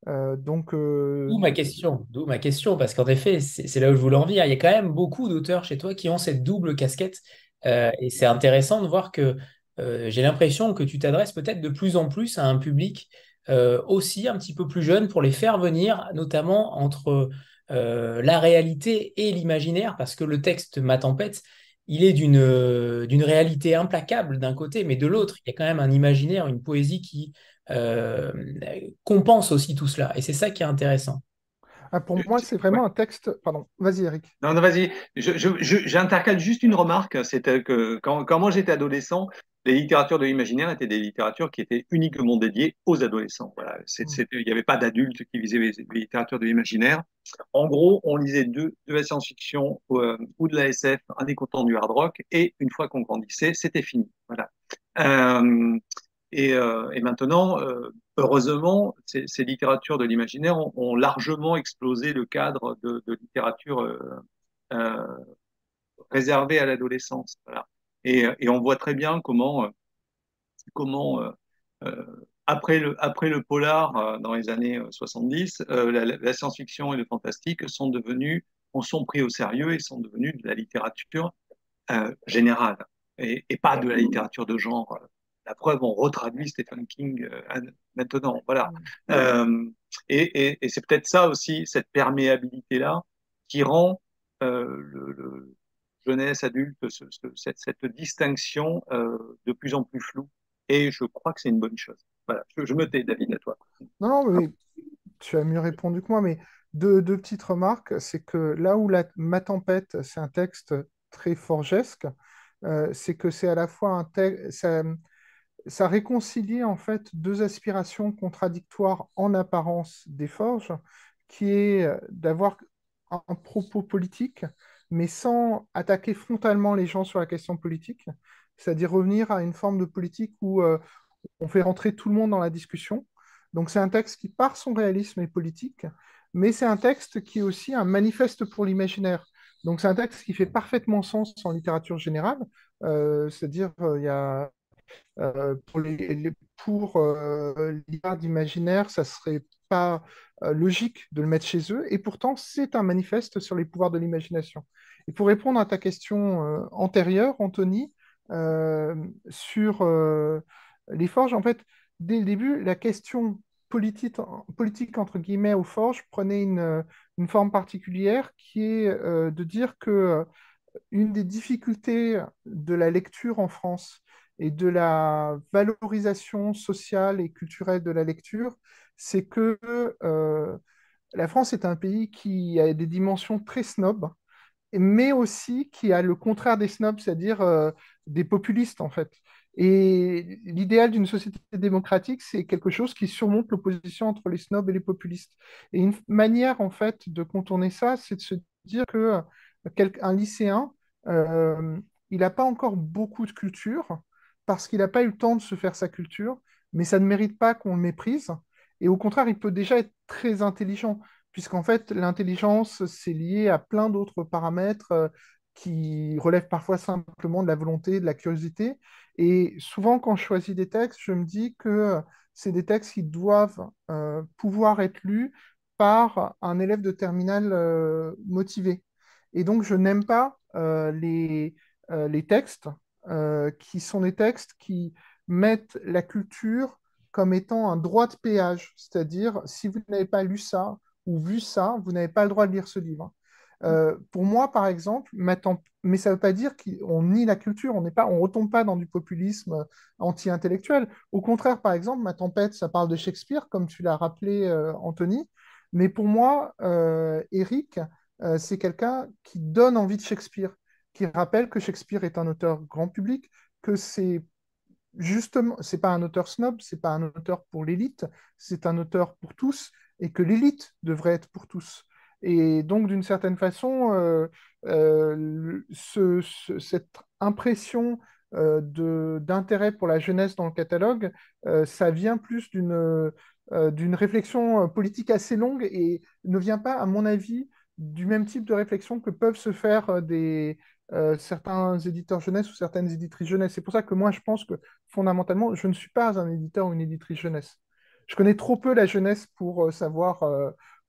Euh, donc, euh, D'où ma question, d'où ma question, parce qu'en effet, c'est là où je voulais en venir. Il y a quand même beaucoup d'auteurs chez toi qui ont cette double casquette, euh, et c'est intéressant de voir que euh, j'ai l'impression que tu t'adresses peut-être de plus en plus à un public euh, aussi un petit peu plus jeune pour les faire venir, notamment entre euh, la réalité et l'imaginaire, parce que le texte Ma Tempête, il est d'une euh, d'une réalité implacable d'un côté, mais de l'autre, il y a quand même un imaginaire, une poésie qui euh, compense aussi tout cela. Et c'est ça qui est intéressant. ah, pour moi, c'est Ouais. vraiment un texte. Pardon, vas-y, Eric. Non, non, vas-y. Je, je, je- j'intercale juste une remarque. C'était que quand, quand moi j'étais adolescent, les littératures de l'imaginaire étaient des littératures qui étaient uniquement dédiées aux adolescents. Voilà. Mm. il n'y avait pas d'adultes qui lisaient les, les littératures de l'imaginaire. En gros, on lisait deux, de la science-fiction euh, ou de la SF, un des contents du hard rock, et une fois qu'on grandissait, c'était fini. Voilà. Euh, et, euh, et maintenant, euh, heureusement, ces, ces littératures de l'imaginaire ont, ont largement explosé le cadre de, de littérature euh, euh, réservée à l'adolescence. Voilà. Et, et on voit très bien comment, euh, comment euh, euh, après le, après le polar dans les années euh, 70, euh, la, la science-fiction et le fantastique sont devenus, on sont pris au sérieux et sont devenus de la littérature générale et, et pas de la littérature de genre. La preuve, on retraduit Stephen King maintenant. Voilà. Euh, et et, et c'est peut-être ça aussi, cette perméabilité-là, qui rend euh, le, le jeunesse adulte ce- ce- cette, distinction euh, de plus en plus floue. Et je crois que c'est une bonne chose. Voilà. Je, me tais, David, à toi. Non, mais tu as mieux répondu que moi, mais deux, petites remarques. C'est que là où la, Ma Tempête, c'est un texte très forgesque, euh, c'est que c'est à la fois un texte, ça, ça réconcilie en fait deux aspirations contradictoires en apparence des forges, qui est d'avoir un propos politique, mais sans attaquer frontalement les gens sur la question politique, c'est-à-dire revenir à une forme de politique où euh, on fait rentrer tout le monde dans la discussion. Donc c'est un texte qui, par son réalisme, est politique, mais c'est un texte qui est aussi un manifeste pour l'imaginaire. Donc c'est un texte qui fait parfaitement sens en littérature générale, euh, c'est-à-dire euh, y a pour l'art d'imaginaire, ça serait pas logique de le mettre chez eux, et pourtant c'est un manifeste sur les pouvoirs de l'imagination. Et pour répondre à ta question antérieure, Anthony, sur les forges, en fait, dès le début, la question politique, politique entre guillemets, aux forges prenait une, une forme particulière qui est euh, de dire que euh, une des difficultés de la lecture en France et de la valorisation sociale et culturelle de la lecture, c'est que euh, la France est un pays qui a des dimensions très snobs, mais aussi qui a le contraire des snobs, c'est-à-dire des populistes en fait. Et l'idéal d'une société démocratique, c'est quelque chose qui surmonte l'opposition entre les snobs et les populistes. Et une manière, en fait, de contourner ça, c'est de se dire que euh, un lycéen, euh, il n'a pas encore beaucoup de culture parce qu'il n'a pas eu le temps de se faire sa culture, mais ça ne mérite pas qu'on le méprise. Et au contraire, il peut déjà être très intelligent, puisqu'en fait, l'intelligence, c'est lié à plein d'autres paramètres euh, qui relèvent parfois simplement de la volonté, de la curiosité. Et souvent, quand je choisis des textes, je me dis que c'est des textes qui doivent euh, pouvoir être lus par un élève de terminale euh, motivé. Et donc, je n'aime pas euh, les, les textes qui sont des textes qui mettent la culture comme étant un droit de péage. C'est-à-dire, si vous n'avez pas lu ça ou vu ça, vous n'avez pas le droit de lire ce livre. Euh, pour moi, par exemple, mais ça ne veut pas dire qu'on nie la culture, on ne on retombe pas dans du populisme anti-intellectuel. Au contraire, par exemple, Ma tempête, ça parle de Shakespeare, comme tu l'as rappelé, euh, Anthony. Mais pour moi, euh, Eric, c'est quelqu'un qui donne envie de Shakespeare, qui rappelle que Shakespeare est un auteur grand public, que c'est justement, c'est pas un auteur snob, c'est pas un auteur pour l'élite, c'est un auteur pour tous, et que l'élite devrait être pour tous. Et donc, d'une certaine façon, euh, euh, cette impression euh, d'intérêt pour la jeunesse dans le catalogue, ça vient plus d'une d'une réflexion politique assez longue et ne vient pas, à mon avis, du même type de réflexion que peuvent se faire des, certains éditeurs jeunesse ou certaines éditrices jeunesse. C'est pour ça que moi, je pense que fondamentalement, je ne suis pas un éditeur ou une éditrice jeunesse. Je connais trop peu la jeunesse pour savoir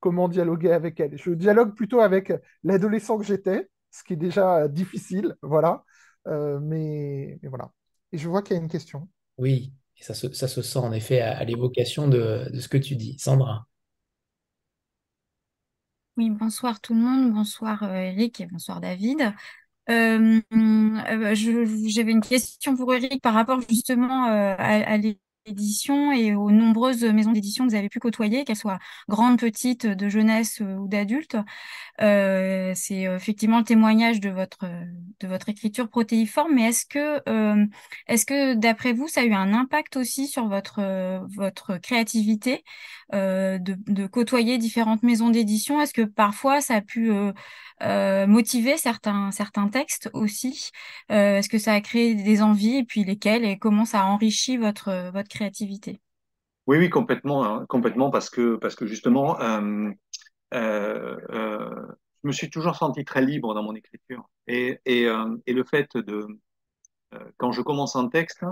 comment dialoguer avec elle. Je dialogue plutôt avec l'adolescent que j'étais, ce qui est déjà difficile, voilà. Euh, mais, voilà. Et je vois qu'il y a une question. Oui, et ça se, ça se sent en effet à, l'évocation de, ce que tu dis. Sandra. Oui, bonsoir tout le monde, bonsoir euh, Eric et bonsoir David. Euh, j'avais une question pour Eric par rapport justement à, à édition et aux nombreuses maisons d'édition que vous avez pu côtoyer, qu'elles soient grandes, petites, de jeunesse euh, ou d'adultes. Euh, c'est euh, effectivement le témoignage de votre, de votre écriture protéiforme, mais est-ce que, est-ce que d'après vous, ça a eu un impact aussi sur votre, votre créativité de, côtoyer différentes maisons d'édition? Est-ce que parfois ça a pu motiver certains, certains textes aussi? Est-ce que ça a créé des envies et puis lesquelles et comment ça a enrichi votre, votre Oui, oui, complètement, hein, complètement parce que, parce que justement, euh, je me suis toujours senti très libre dans mon écriture. Et, et, et le fait de, quand je commence un texte,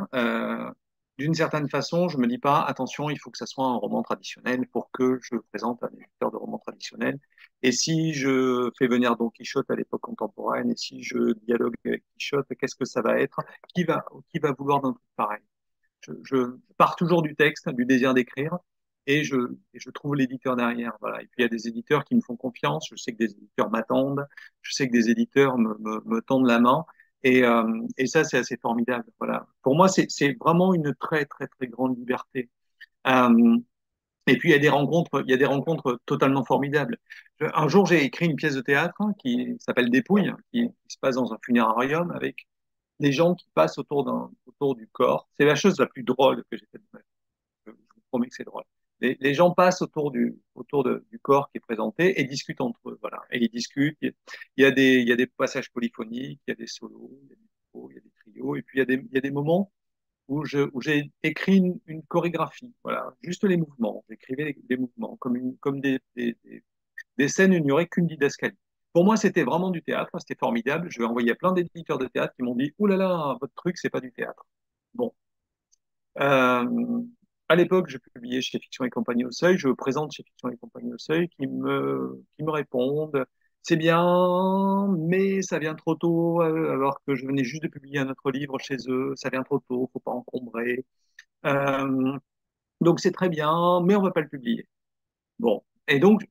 d'une certaine façon, je me dis pas, attention, il faut que ça soit un roman traditionnel pour que je présente un éditeur de roman traditionnel. Et si je fais venir Don Quichotte à l'époque contemporaine, et si je dialogue avec Quichotte, qu'est-ce que ça va être? Qui va, qui va vouloir d'un truc pareil? Je, pars toujours du texte, du désir d'écrire, et je, trouve l'éditeur derrière. Voilà. Et puis il y a des éditeurs qui me font confiance. Je sais que des éditeurs m'attendent. Je sais que des éditeurs me, tendent la main. Et, euh, et ça, c'est assez formidable. Voilà. Pour moi, c'est vraiment une très, très, très grande liberté. Euh, et puis il y a des rencontres, il y a des rencontres totalement formidables. Un jour, j'ai écrit une pièce de théâtre qui s'appelle Dépouille, qui, se passe dans un funérarium avec des gens qui passent autour d'un, autour du corps. C'est la chose la plus drôle que j'ai faite de ma vie. Je, vous promets que c'est drôle. Les, les, gens passent autour du, autour de, du corps qui est présenté et discutent entre eux, voilà. Et ils discutent. Il y a des, il y a des passages polyphoniques, il y a des solos, il y a des, des trios, et puis il y a des, il y a des moments où je où j'ai écrit une, chorégraphie, voilà, juste les mouvements. J'écrivais des mouvements comme une, comme des, des, des, scènes où il n'y aurait qu'une didascalie. Pour moi, c'était vraiment du théâtre, c'était formidable. Je vais envoyer plein d'éditeurs de théâtre qui m'ont dit Ouh là là, votre truc, c'est pas du théâtre. Bon. Euh, à l'époque, je publiais chez Fiction et Compagnie au Seuil, je présente chez Fiction et Compagnie au Seuil, qui me, qui me répondent c'est bien, mais ça vient trop tôt, euh, alors que je venais juste de publier un autre livre chez eux, ça vient trop tôt, faut pas encombrer. Euh, donc c'est très bien, mais on va pas le publier. Bon, et donc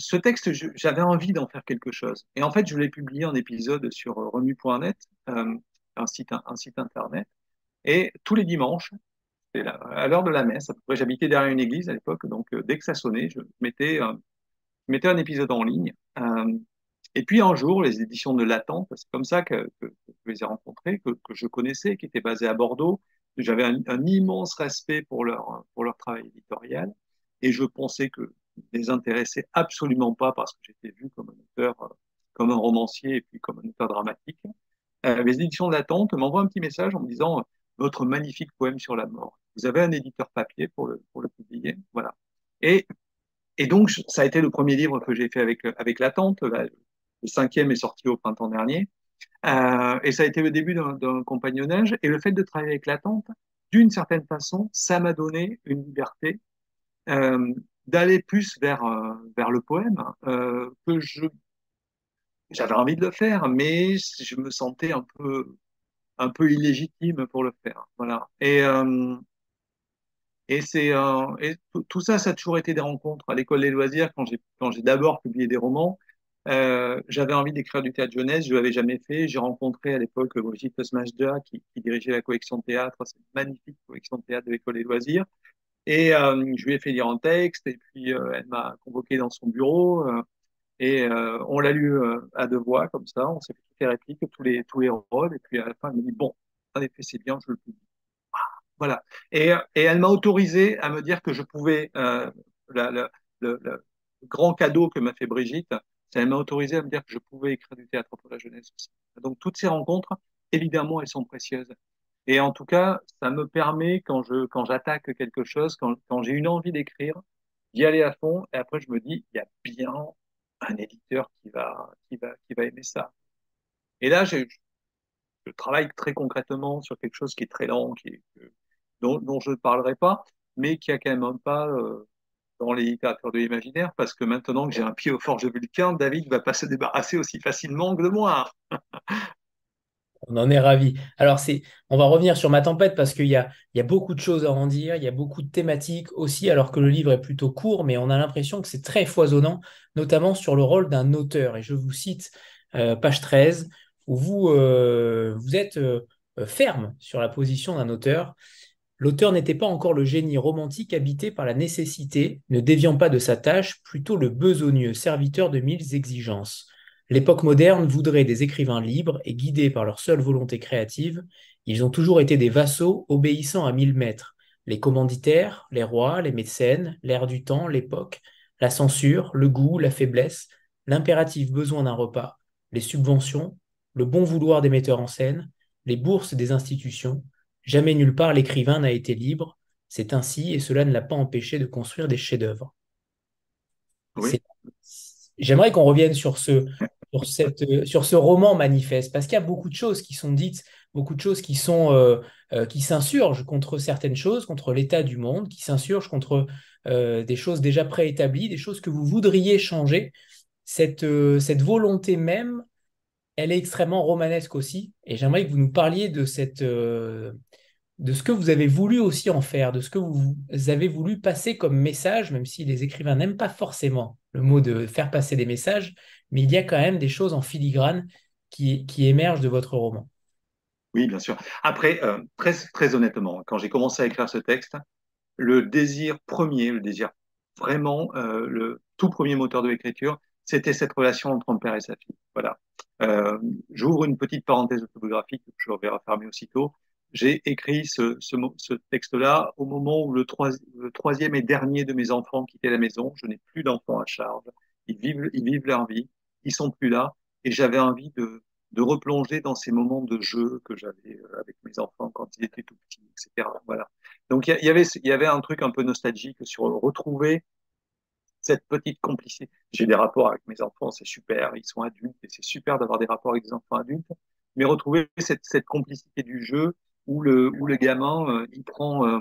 ce texte, j'avais envie d'en faire quelque chose. Et en fait, je l'ai publié en épisode sur euh, un site, un site internet, et tous les dimanches, à l'heure de la messe, à peu près, j'habitais derrière une église à l'époque, donc dès que ça sonnait, je mettais, un épisode en ligne. Et puis un jour, les éditions de L'attente, c'est comme ça que, je les ai rencontrés, que, je connaissais, qui étaient basés à Bordeaux. J'avais un, immense respect pour leur travail éditorial et je pensais que les intéressait absolument pas parce que j'étais vu comme un auteur, comme un romancier et puis comme un auteur dramatique. Euh, les éditions de L'attente m'envoient un petit message en me disant votre magnifique poème sur la mort. Vous avez un éditeur papier pour le, pour le publier, voilà. Et et donc, ça a été le premier livre que j'ai fait avec, avec L'attente. Le cinquième est sorti au printemps dernier. Euh, et ça a été le début d'un compagnonnage. Et le fait de travailler avec l'attente, d'une certaine façon, ça m'a donné une liberté euh, d'aller plus vers, euh, vers le poème, euh, que je j'avais envie de le faire, mais je me sentais un peu un peu illégitime pour le faire. Voilà. Et euh, et c'est et tout ça, ça a toujours été des rencontres à l'école des loisirs quand j'ai quand j'ai d'abord publié des romans. J'avais envie d'écrire du théâtre jeunesse, je l'avais jamais fait. J'ai rencontré à l'époque Brigitte Smajda qui, qui dirigeait la collection théâtre, cette magnifique collection théâtre de l'école des loisirs. Et euh, je lui ai fait lire un texte et puis euh, elle m'a convoqué dans son bureau euh, et on l'a lu à deux voix comme ça. On s'est fait toutes les répliques, tous les tous les rôles et puis à la fin elle m'a dit bon, en effet c'est bien, je le publie. Voilà. Et, et elle m'a autorisé à me dire que je pouvais le, grand cadeau que m'a fait Brigitte, ça m'a autorisé à me dire que je pouvais écrire du théâtre pour la jeunesse aussi. Donc toutes ces rencontres, évidemment, elles sont précieuses. Et en tout cas, ça me permet, quand je quand j'attaque quelque chose, quand, j'ai une envie d'écrire, d'y aller à fond. Et après, je me dis, il y a bien un éditeur qui va qui va qui va aimer ça. Et là, je, travaille très concrètement sur quelque chose qui est très lent, qui dont, je ne parlerai pas, mais qui a quand même un pas euh, dans les littératures de l'imaginaire, parce que maintenant que j'ai un pied au forges de Vulcain, David va pas se débarrasser aussi facilement que de moi. On en est ravis. Alors, c'est, on va revenir sur ma tempête parce qu'il y a, il y a beaucoup de choses à en dire, il y a beaucoup de thématiques aussi, alors que le livre est plutôt court, mais on a l'impression que c'est très foisonnant, notamment sur le rôle d'un auteur. Et je vous cite euh, page 13, où vous, euh, vous êtes euh, ferme sur la position d'un auteur. L'auteur n'était pas encore le génie romantique habité par la nécessité, ne déviant pas de sa tâche, plutôt le besogneux serviteur de mille exigences. L'époque moderne voudrait des écrivains libres et guidés par leur seule volonté créative. Ils ont toujours été des vassaux obéissant à mille maîtres. Les commanditaires, les rois, les mécènes, l'air du temps, l'époque, la censure, le goût, la faiblesse, l'impératif besoin d'un repas, les subventions, le bon vouloir des metteurs en scène, les bourses des institutions, Jamais nulle part l'écrivain n'a été libre. C'est ainsi, et cela ne l'a pas empêché de construire des chefs-d'œuvre. Oui. J'aimerais qu'on revienne sur ce, sur, cette, sur ce roman manifeste, parce qu'il y a beaucoup de choses qui sont dites, beaucoup de choses qui sont euh, euh, qui s'insurgent contre certaines choses, contre l'état du monde, qui s'insurgent contre euh, des choses déjà préétablies, des choses que vous voudriez changer. Cette, euh, cette volonté même elle est extrêmement romanesque aussi. Et j'aimerais que vous nous parliez de cette, euh, de ce que vous avez voulu aussi en faire, de ce que vous avez voulu passer comme message, même si les écrivains n'aiment pas forcément le mot de faire passer des messages, mais il y a quand même des choses en filigrane qui, émergent de votre roman. Oui, bien sûr. Après, euh, très, honnêtement, quand j'ai commencé à écrire ce texte, le désir premier, le désir vraiment, euh, le tout premier moteur de l'écriture, c'était cette relation entre un père et sa fille. Voilà. Euh, J'ouvre une petite parenthèse autobiographique que je vais refermer aussitôt. J'ai écrit ce, texte-là au moment où le, trois, le, troisième et dernier de mes enfants quittait la maison. Je n'ai plus d'enfants à charge. Ils vivent leur vie. Ils sont plus là. Et j'avais envie de, de replonger dans ces moments de jeu que j'avais euh, avec mes enfants quand ils étaient tout petits, etc. Voilà. Donc il y, avait il y avait un truc un peu nostalgique sur retrouver cette petite complicité. J'ai des rapports avec mes enfants, c'est super, ils sont adultes et c'est super d'avoir des rapports avec des enfants adultes, mais retrouver cette, cette complicité du jeu où le, où le gamin, euh, il prend euh,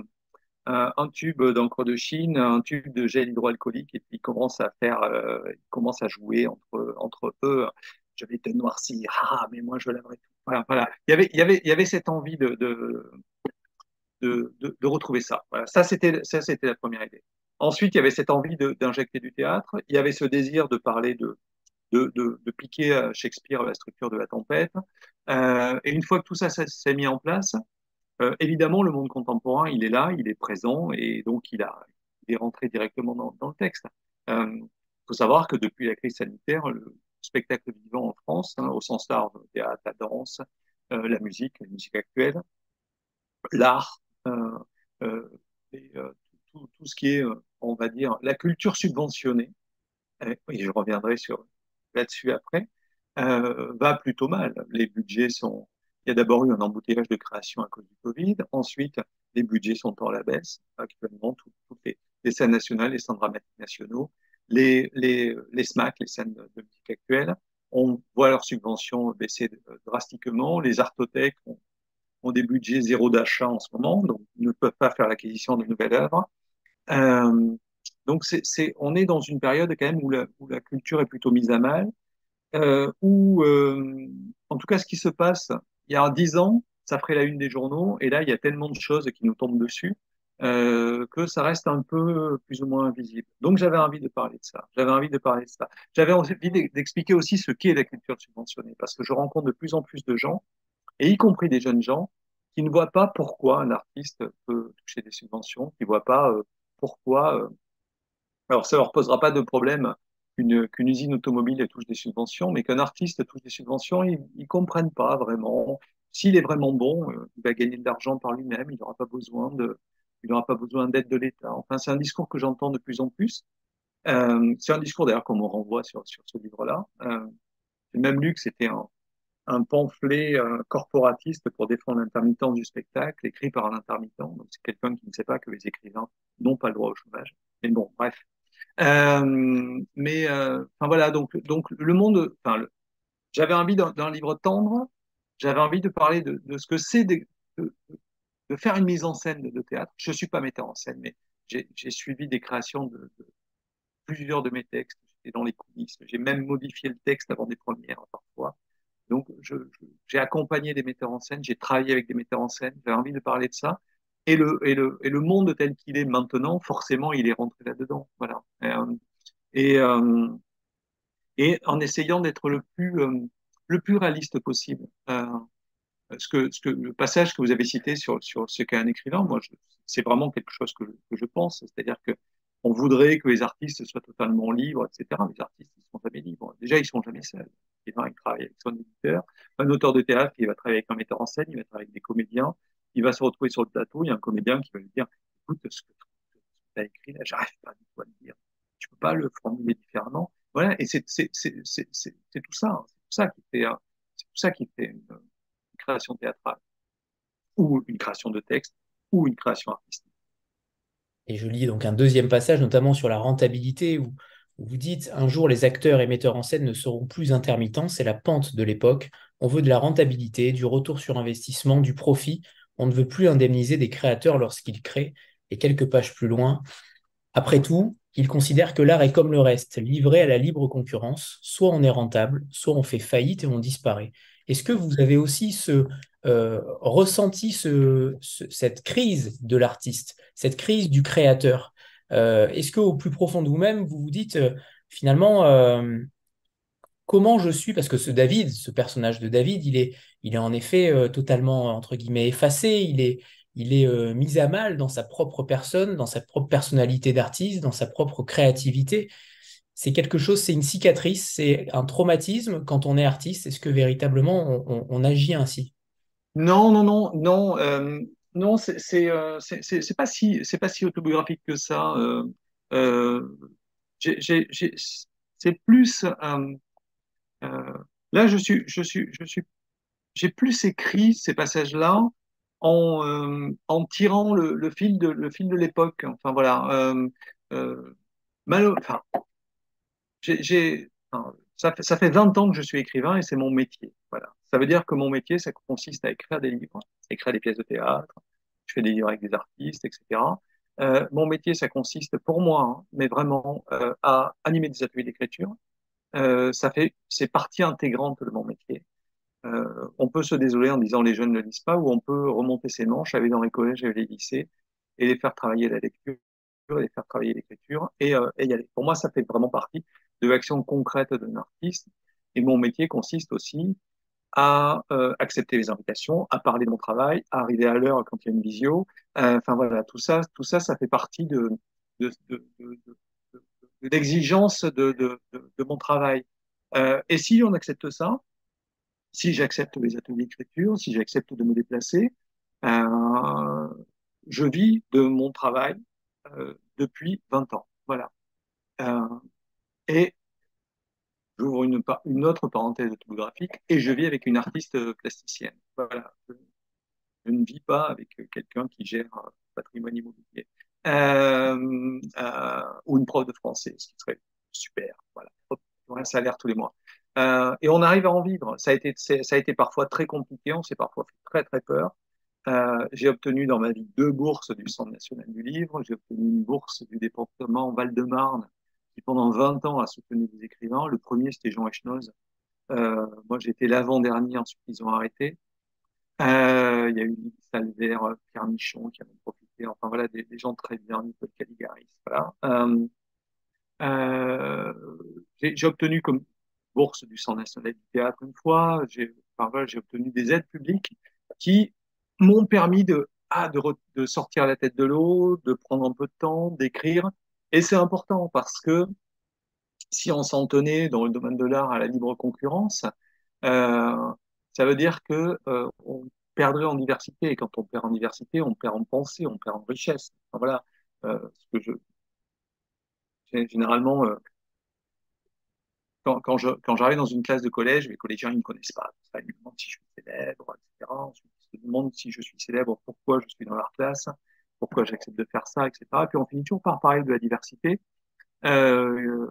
un tube d'encre de Chine, un tube de gel hydroalcoolique et puis il commence à faire, euh, il commence à jouer entre, entre eux. Je vais te noircir, ah, mais moi je l'aimerais tout. Voilà. Il y avait, il y avait, il y avait cette envie de, de, de, de, retrouver ça. Ça, c'était, ça, c'était la première idée. Ensuite, il y avait cette envie d'injecter du théâtre. Il y avait ce désir de parler de, de, de, piquer à Shakespeare la structure de la tempête. Euh, et une fois que tout ça s'est mis en place, euh, évidemment, le monde contemporain, il est là, il est présent, et donc il, a, il est rentré directement dans, le texte. Il euh, faut savoir que depuis la crise sanitaire, le spectacle vivant en France, hein, au sens large, le théâtre, la danse, euh, la musique, la musique actuelle, l'art, et, tout, tout, ce qui est, on va dire, la culture subventionnée, et je reviendrai sur là-dessus après, va plutôt mal. Les budgets sont il y a d'abord eu un embouteillage de création à cause du Covid. Ensuite, les budgets sont en la baisse. Actuellement, toutes les, scènes nationales, les centres dramatiques nationaux, les, les, les SMAC, les scènes de, musique actuelles, on voit leurs subventions baisser drastiquement. Les artothèques ont, des budgets zéro d'achat en ce moment, donc ne peuvent pas faire l'acquisition de nouvelles œuvres. Euh, donc, on est dans une période quand même où la, où la culture est plutôt mise à mal, euh, où, euh, en tout cas, ce qui se passe il y a dix ans, ça ferait la une des journaux, et là, il y a tellement de choses qui nous tombent dessus euh, que ça reste un peu plus ou moins invisible. Donc, j'avais envie de parler de ça. J'avais envie de parler de ça. J'avais envie d'expliquer aussi ce qu'est la culture subventionnée, parce que je rencontre de plus en plus de gens, et y compris des jeunes gens, qui ne voient pas pourquoi un artiste peut toucher des subventions, qui ne voient pas euh, pourquoi. Euh... Alors, ça leur posera pas de problème qu'une usine automobile touche des subventions, mais qu'un artiste touche des subventions, ils ne comprennent pas vraiment. S'il est vraiment bon, euh, il va gagner de l'argent par lui-même, il n'aura pas besoin de, il n'aura pas besoin d'aide de l'État. Enfin, c'est un discours que j'entends de plus en plus. Euh, c'est un discours d'ailleurs qu'on me renvoie sur, sur ce livre-là. Euh, même lu que c'était un, pamphlet euh, corporatiste pour défendre l'intermittence du spectacle, écrit par un intermittent. C'est quelqu'un qui ne sait pas que les écrivains n'ont pas le droit au chômage. Mais bon, bref. Euh, mais euh, enfin voilà, donc donc le monde. Enfin, j'avais envie d'un livre tendre. J'avais envie de parler de, de ce que c'est de, de, de, faire une mise en scène de, théâtre. Je suis pas metteur en scène, mais j'ai suivi des créations de, plusieurs de mes textes. J'étais dans les coulisses. J'ai même modifié le texte avant des premières parfois. Donc, j'ai accompagné des metteurs en scène, j'ai travaillé avec des metteurs en scène, j'avais envie de parler de ça. Et le, monde tel qu'il est maintenant, forcément, il est rentré là-dedans. Voilà. Et, euh, et en essayant d'être le plus, euh, réaliste possible. Euh, ce que, le passage que vous avez cité sur, ce qu'est un écrivain, moi, c'est vraiment quelque chose que, je pense. C'est-à-dire que on voudrait que les artistes soient totalement libres, etc. Les artistes, ils sont jamais libres. Déjà, ils sont jamais seuls. Il travaille avec son éditeur. Un auteur de théâtre, il va travailler avec un metteur en scène, il va travailler avec des comédiens, il va se retrouver sur le plateau, il y a un comédien qui va lui dire, écoute, ce que tu as écrit là, j'arrive pas du tout à le dire. Tu peux pas le formuler différemment. Voilà, et c'est tout ça, c'est tout ça qui fait c'est tout ça qui fait une, une, création théâtrale ou une création de texte ou une création artistique. Et je lis donc un deuxième passage, notamment sur la rentabilité, où vous dites un jour les acteurs et metteurs en scène ne seront plus intermittents, c'est la pente de l'époque. On veut de la rentabilité, du retour sur investissement, du profit on ne veut plus indemniser des créateurs lorsqu'ils créent. Et quelques pages plus loin, après tout, il considère que l'art est comme le reste, livré à la libre concurrence. Soit on est rentable, soit on fait faillite et on disparaît. Est-ce que vous avez aussi ce, euh, ressenti ce, cette crise de l'artiste, cette crise du créateur? Euh, Est-ce qu'au plus profond de vous-même, vous vous dites euh, finalement comment je suis, parce que ce David, ce personnage de David, il est, il est en effet euh, totalement, entre guillemets, effacé, il est, il est euh, mis à mal dans sa propre personne, dans sa propre personnalité d'artiste, dans sa propre créativité. C'est quelque chose, c'est une cicatrice, c'est un traumatisme quand on est artiste. Est-ce que véritablement on, agit ainsi? Non, non, non, non, euh, non, c'est pas si c'est pas si autobiographique que ça. c'est plus Là, je suis, je suis, je suis, j'ai plus écrit ces passages-là en, euh, en tirant le, fil de, le fil de l'époque. Enfin voilà. Euh, euh, mal, enfin, j'ai, enfin, ça, fait, ça fait 20 ans que je suis écrivain et c'est mon métier. Voilà. Ça veut dire que mon métier, ça consiste à écrire des livres, écrire des pièces de théâtre. Je fais des livres avec des artistes, etc. Euh, mon métier, ça consiste pour moi, hein, mais vraiment, euh, à animer des ateliers d'écriture. Euh, ça fait, c'est partie intégrante de mon métier. Euh, on peut se désoler en disant les jeunes ne lisent pas, ou on peut remonter ses manches, aller dans les collèges et les lycées et les faire travailler la lecture, et les faire travailler l'écriture et, euh, et y aller. Pour moi, ça fait vraiment partie de l'action concrète d'un artiste. Et mon métier consiste aussi à euh, accepter les invitations, à parler de mon travail, à arriver à l'heure quand il y a une visio. Enfin voilà, tout ça, tout ça, ça fait partie de, de, de, de l'exigence de, de, de, mon travail. Euh, et si on accepte ça, si j'accepte les ateliers d'écriture, si j'accepte de me déplacer, euh, je vis de mon travail euh, depuis 20 ans. Voilà. Euh, et j'ouvre une, une, autre parenthèse autobiographique et je vis avec une artiste plasticienne. Voilà. Je, je ne vis pas avec quelqu'un qui gère un patrimoine immobilier. Euh, euh, ou une prof de français, ce qui serait super. Voilà, un salaire tous les mois. Euh, et on arrive à en vivre. Ça a été, ça a été parfois très compliqué, on s'est parfois fait très très peur. J'ai obtenu dans ma vie deux bourses du Centre national du livre. J'ai obtenu une bourse du département Val-de-Marne qui pendant 20 ans a soutenu des écrivains. Le premier, c'était Jean Echnoz. Moi, j'étais l'avant-dernier, ensuite ils ont arrêté. Il y a eu Salver, Pierre Michon qui a profité. Enfin voilà, des, gens très bien, Nicole Caligaris. Voilà. Euh, euh, j'ai obtenu comme bourse du Centre national du théâtre une fois. J'ai enfin, voilà, obtenu des aides publiques qui m'ont permis de, ah, de, sortir la tête de l'eau, de prendre un peu de temps, d'écrire. Et c'est important parce que si on s'en tenait dans le domaine de l'art à la libre concurrence, euh, ça veut dire que perdrait en diversité. Et quand on perd en diversité, on perd en pensée, on perd en richesse. Voilà euh, ce que je généralement euh, quand, quand j'arrive dans une classe de collège, les collégiens ils me connaissent pas. Ils me demandent si je suis célèbre, etc. Ensuite, ils me demandent si je suis célèbre, pourquoi je suis dans leur classe, pourquoi j'accepte de faire ça, etc. Et puis on finit toujours par parler de la diversité. Euh,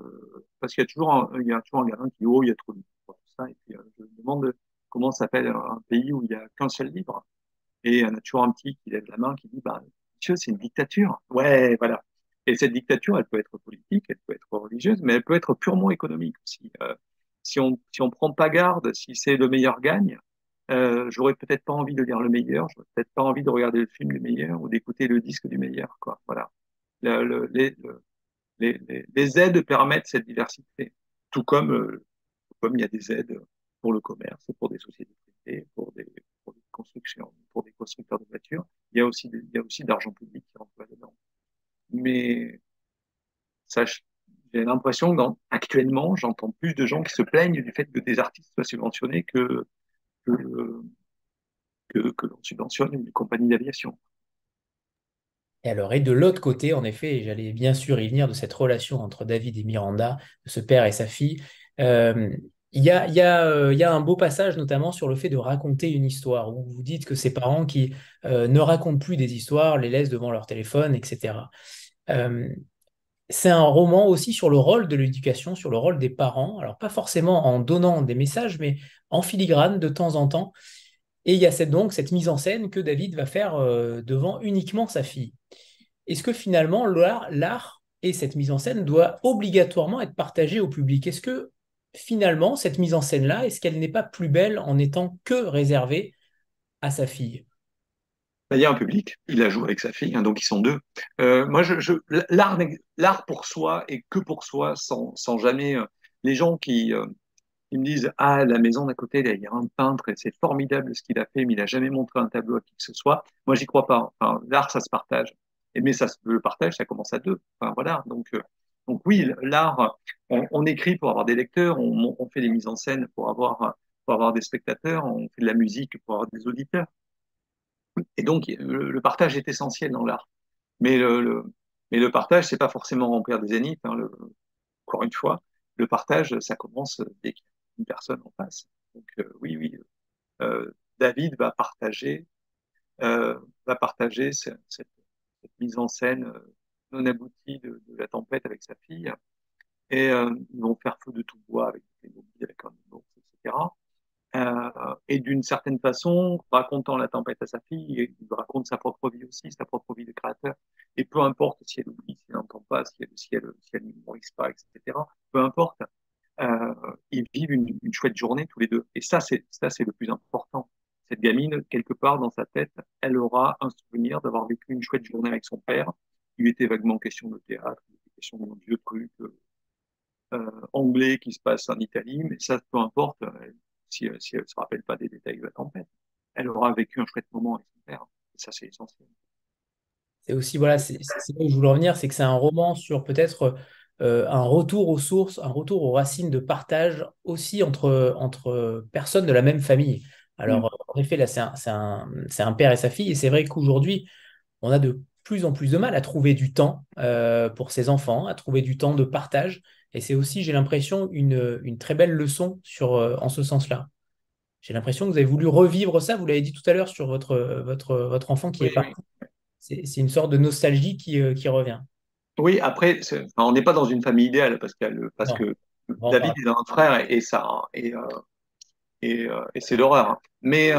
parce qu'il y a toujours un, il y a toujours un gamin qui dit oh il y a trop de ça et puis je me demande comment s'appelle un pays où il y a qu'un seul livre et en a toujours un petit qui lève la main qui dit bah monsieur c'est une dictature. Ouais voilà. Et cette dictature elle peut être politique elle peut être religieuse mais elle peut être purement économique aussi. Euh, si on si on prend pas garde si c'est le meilleur gagne euh, j'aurais peut-être pas envie de lire le meilleur j'aurais peut-être pas envie de regarder le film le meilleur ou d'écouter le disque du meilleur quoi. Voilà. Le, le, les, le, les, les, les, aides permettent cette diversité, tout comme, euh, comme il y a des aides pour le commerce, pour des sociétés privées, pour des, pour des constructions, pour des constructeurs de voitures. Il y a aussi, il y a aussi d'argent public qui rentre là-dedans. Mais j'ai l'impression que actuellement, j'entends plus de gens qui se plaignent du fait que des artistes soient subventionnés que que, que, que l'on subventionne une compagnie d'aviation. Et alors, et de l'autre côté, en effet, j'allais bien sûr y venir de cette relation entre David et Miranda, de ce père et sa fille. Euh, euh, il y a, un beau passage notamment sur le fait de raconter une histoire, où vous dites que ces parents qui euh, ne racontent plus des histoires, les laissent devant leur téléphone, etc. C'est un roman aussi sur le rôle de l'éducation, sur le rôle des parents, alors pas forcément en donnant des messages, mais en filigrane de temps en temps. Et il y a donc cette mise en scène que David va faire euh, devant uniquement sa fille. Est-ce que finalement l'art et cette mise en scène doit obligatoirement être partagé au public? Est-ce que finalement cette mise en scène-là, est-ce qu'elle n'est pas plus belle en étant que réservée à sa fille? Il y a un public, il a joué avec sa fille, hein, donc ils sont deux. Euh, moi, l'art pour soi et que pour soi, sans, jamais euh, les gens qui, euh, me disent ah la maison d'à côté il y a un peintre et c'est formidable ce qu'il a fait mais il a jamais montré un tableau à qui que ce soit moi j'y crois pas. Enfin, l'art ça se partage. Mais ça le partage ça commence à deux. Enfin voilà. Donc donc oui l'art on, écrit pour avoir des lecteurs on, fait des mises en scène pour avoir des spectateurs on fait de la musique pour avoir des auditeurs et donc le, partage est essentiel dans l'art mais le, le, mais le partage c'est pas forcément remplir des zéniths hein, encore une fois le partage ça commence dès qu'il une personne en face. Donc oui, oui, David va partager, va partager cette, mise en scène non aboutie de, de, la tempête avec sa fille. Et ils vont faire feu de tout bois avec des avec un ours, etc. Euh, et d'une certaine façon, racontant la tempête à sa fille, il raconte sa propre vie aussi, sa propre vie de créateur. Et peu importe si elle oublie, si elle n'entend pas, si elle, si elle, si elle ne pas, etc. Peu importe, euh, ils vivent une, une, chouette journée tous les deux. Et ça, c'est ça, c'est le plus important. Cette gamine, quelque part dans sa tête, elle aura un souvenir d'avoir vécu une chouette journée avec son père. Il était vaguement question de théâtre, il était question de vieux trucs euh, anglais qui se passe en Italie, mais ça, peu importe si, si elle ne se rappelle pas des détails de la tempête. Elle aura vécu un chouette moment avec son père. Et ça, c'est essentiel. C'est aussi, voilà, c'est là où je voulais revenir, c'est que c'est un roman sur peut-être euh, un retour aux sources, un retour aux racines de partage aussi entre, entre personnes de la même famille. Alors, mm. en effet, là, c'est un, un, un, père et sa fille, et c'est vrai qu'aujourd'hui, on a de plus en plus de mal à trouver du temps euh, pour ses enfants, à trouver du temps de partage. Et c'est aussi, j'ai l'impression, une, une, très belle leçon sur, euh, en ce sens-là. J'ai l'impression que vous avez voulu revivre ça, vous l'avez dit tout à l'heure sur votre, votre, votre enfant qui est parti. C'est une sorte de nostalgie qui, euh, qui revient. Oui, après, on n'est pas dans une famille idéale parce, parce que David est un frère et, ça. Et, euh, et, et c'est l'horreur. Mais,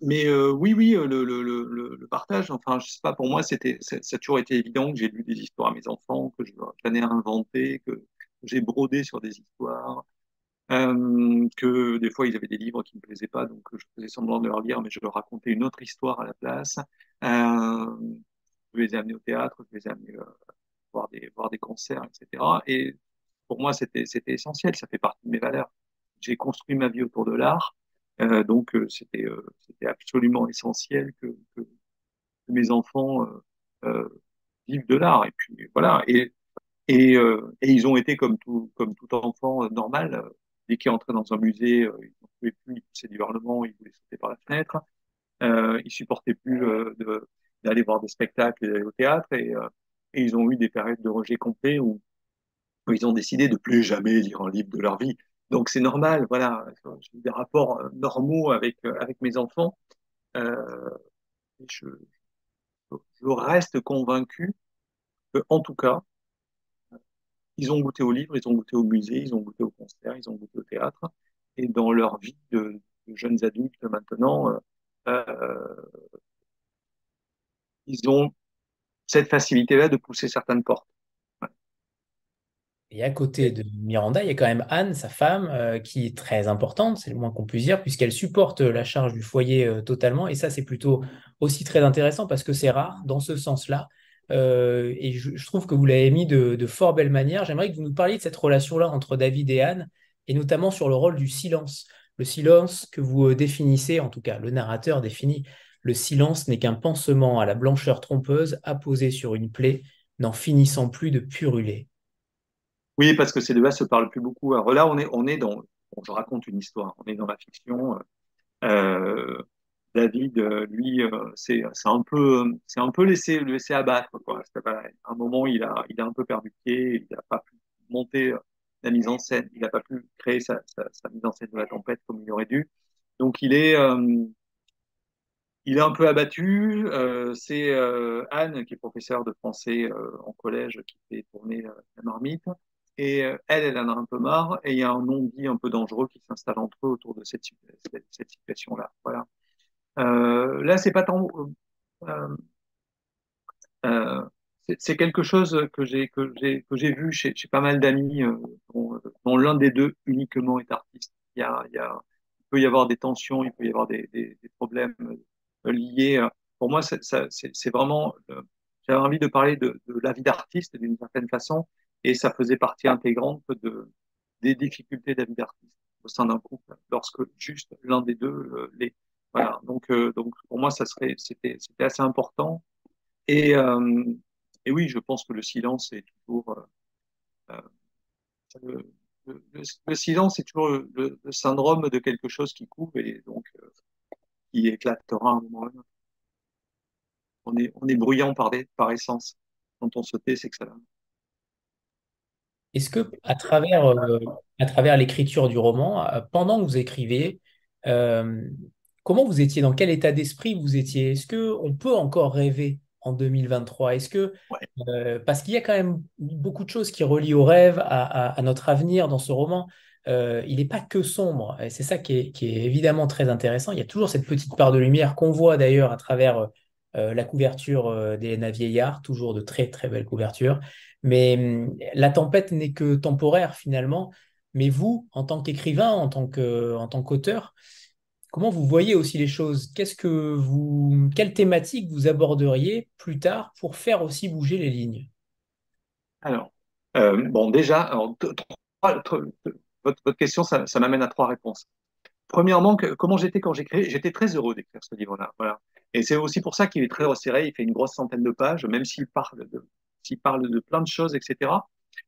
mais oui, oui, le, partage, enfin, je sais pas, pour moi, ça a toujours été évident que j'ai lu des histoires à mes enfants, que j'en ai inventé, que, j'ai brodé sur des histoires, euh, que des fois ils avaient des livres qui me plaisaient pas, donc je faisais semblant de leur lire, mais je leur racontais une autre histoire à la place. Euh, je les ai amenés au théâtre, je les ai amenés euh, voir des voir des concerts, etc. Et pour moi, c'était essentiel, ça fait partie de mes valeurs. J'ai construit ma vie autour de l'art, euh, donc euh, c'était euh, c'était absolument essentiel que, mes enfants vivent de l'art. Et puis voilà. Et et, ils ont été comme tout, comme tout enfant normal. Dès qu'ils entraient dans un musée, ils ne pouvaient plus, ils poussaient du hurlement, ils voulaient sauter par la fenêtre. Euh, ils supportaient plus d'aller voir des spectacles et d'aller au théâtre. Et, ils ont eu des périodes de rejet complet où, où, ils ont décidé de plus jamais lire un livre de leur vie. Donc c'est normal, voilà. J'ai des rapports normaux avec, avec mes enfants. Euh, je, reste convaincu que, en tout cas, ils ont goûté au livre, ils ont goûté au musée, ils ont goûté au concert, ils ont goûté au théâtre. Et dans leur vie de, jeunes adultes maintenant, euh, euh, ils ont cette facilité-là de pousser certaines portes. Et à côté de Miranda, il y a quand même Anne, sa femme, euh, qui est très importante, c'est le moins qu'on puisse dire, puisqu'elle supporte la charge du foyer euh, totalement. Et ça, c'est plutôt aussi très intéressant parce que c'est rare dans ce sens-là euh, et je, trouve que vous l'avez mis de, fort belle manière. J'aimerais que vous nous parliez de cette relation-là entre David et Anne, et notamment sur le rôle du silence. Le silence que vous euh, définissez, en tout cas le narrateur définit, le silence n'est qu'un pansement à la blancheur trompeuse apposé sur une plaie, n'en finissant plus de puruler. Oui, parce que ces deux-là se parlent plus beaucoup. Alors là, on est, on est dans, je raconte une histoire, on est dans la fiction. Euh, David, euh, lui, euh, c'est un peu, c'est un peu laissé, le laisser abattre. Quoi. À un moment, il a, il a un peu perdu pied, il n'a pas pu monter euh, la mise en scène, il n'a pas pu créer sa, sa, sa, mise en scène de la tempête comme il aurait dû. Donc, il est, euh, il est un peu abattu. Euh, c'est Anne, qui est professeure de français en collège, qui fait tourner la marmite. Et elle, elle en a un peu marre. Et il y a un non-dit un peu dangereux qui s'installe entre eux autour de cette, situation-là. Voilà. Euh, là, c'est pas tant. Euh, euh, c'est quelque chose que j'ai que j'ai que j'ai vu chez, pas mal d'amis dont, dont l'un des deux uniquement est artiste. Il y a, il y a il peut y avoir des tensions, il peut y avoir des, des, des problèmes liés. Pour moi, c'est vraiment j'avais envie de parler de, de la vie d'artiste d'une certaine façon, et ça faisait partie intégrante de des difficultés vie d'artiste au sein d'un couple, lorsque juste l'un des deux l'est. Voilà, donc, euh, donc pour moi, ça serait, c'était, c'était assez important. Et, euh, et oui, je pense que le silence est toujours, euh, le, le, silence est toujours le, syndrome de quelque chose qui couve et donc qui éclatera un moment On est, on est bruyant par, des, par essence. Quand on se tait, c'est que ça va. Est-ce que à travers, euh, à travers l'écriture du roman, euh, pendant que vous écrivez, euh, comment vous étiez, dans quel état d'esprit vous étiez? Est-ce que on peut encore rêver en 2023? Est-ce que, Ouais. euh, parce qu'il y a quand même beaucoup de choses qui relient au rêve, à, à- à notre avenir dans ce roman. Euh, il n'est pas que sombre, et c'est ça qui est, qui est évidemment très intéressant. Il y a toujours cette petite part de lumière qu'on voit d'ailleurs à travers euh, la couverture d'Elena Vieillard, toujours de très très belles couvertures. Mais hum, la tempête n'est que temporaire finalement. Mais vous, en tant qu'écrivain, en tant qu'auteur, comment vous voyez aussi les choses? Qu'est-ce que vous, quelle thématique vous aborderiez plus tard pour faire aussi bouger les lignes? Alors, euh, bon, déjà, votre, question, ça, m'amène à trois réponses. Premièrement, comment j'étais quand j'écris? J'étais très heureux d'écrire ce livre-là. Voilà. Et c'est aussi pour ça qu'il est très resserré. Il fait une grosse centaine de pages, même s'il parle de, s'il parle de plein de choses, etc.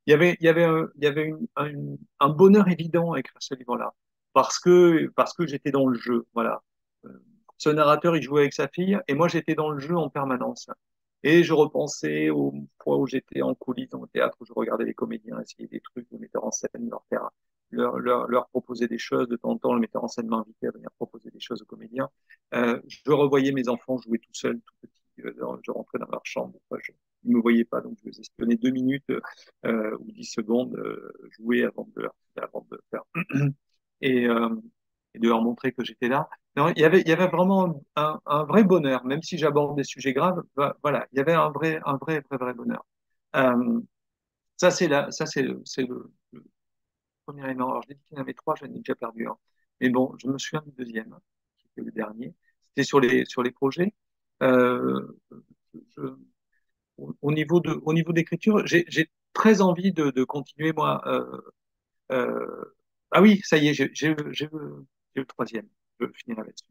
Il y avait, un, bonheur évident à écrire ce livre-là, parce que, j'étais dans le jeu. Voilà. Euh, Ce narrateur, il jouait avec sa fille, et moi, j'étais dans le jeu en permanence. Et je repensais aux fois où j'étais en coulisses dans le théâtre, où je regardais les comédiens essayer des trucs, le metteur en scène leur proposer des choses. De temps en temps, le metteur en scène m'invitait à venir proposer des choses aux comédiens. Euh, je revoyais mes enfants jouer tout seuls, tout petits. Euh, je rentrais dans leur chambre. Je, ils me voyaient pas, donc je les espionnais deux minutes euh, ou dix secondes euh, jouer avant de, avant faire [CLEARS THROAT] et, euh, de leur montrer que j'étais là. Il y avait, vraiment un, vrai bonheur, même si j'aborde des sujets graves. Voilà, il y avait un vrai, un vrai, vrai, vrai bonheur. Euh, ça, c'est la, ça, c'est le, c'est le, premier élément. Alors, je dit qu'il y en avait trois, j'en ai déjà perdu un. Mais bon, je me souviens du deuxième, qui était le dernier. C'était sur les, sur les projets. Euh, je, au niveau de, au niveau d'écriture, j'ai, très envie de, de continuer, moi. Euh, euh, ah oui, ça y est, j'ai, le troisième. Je finirai là-dessus.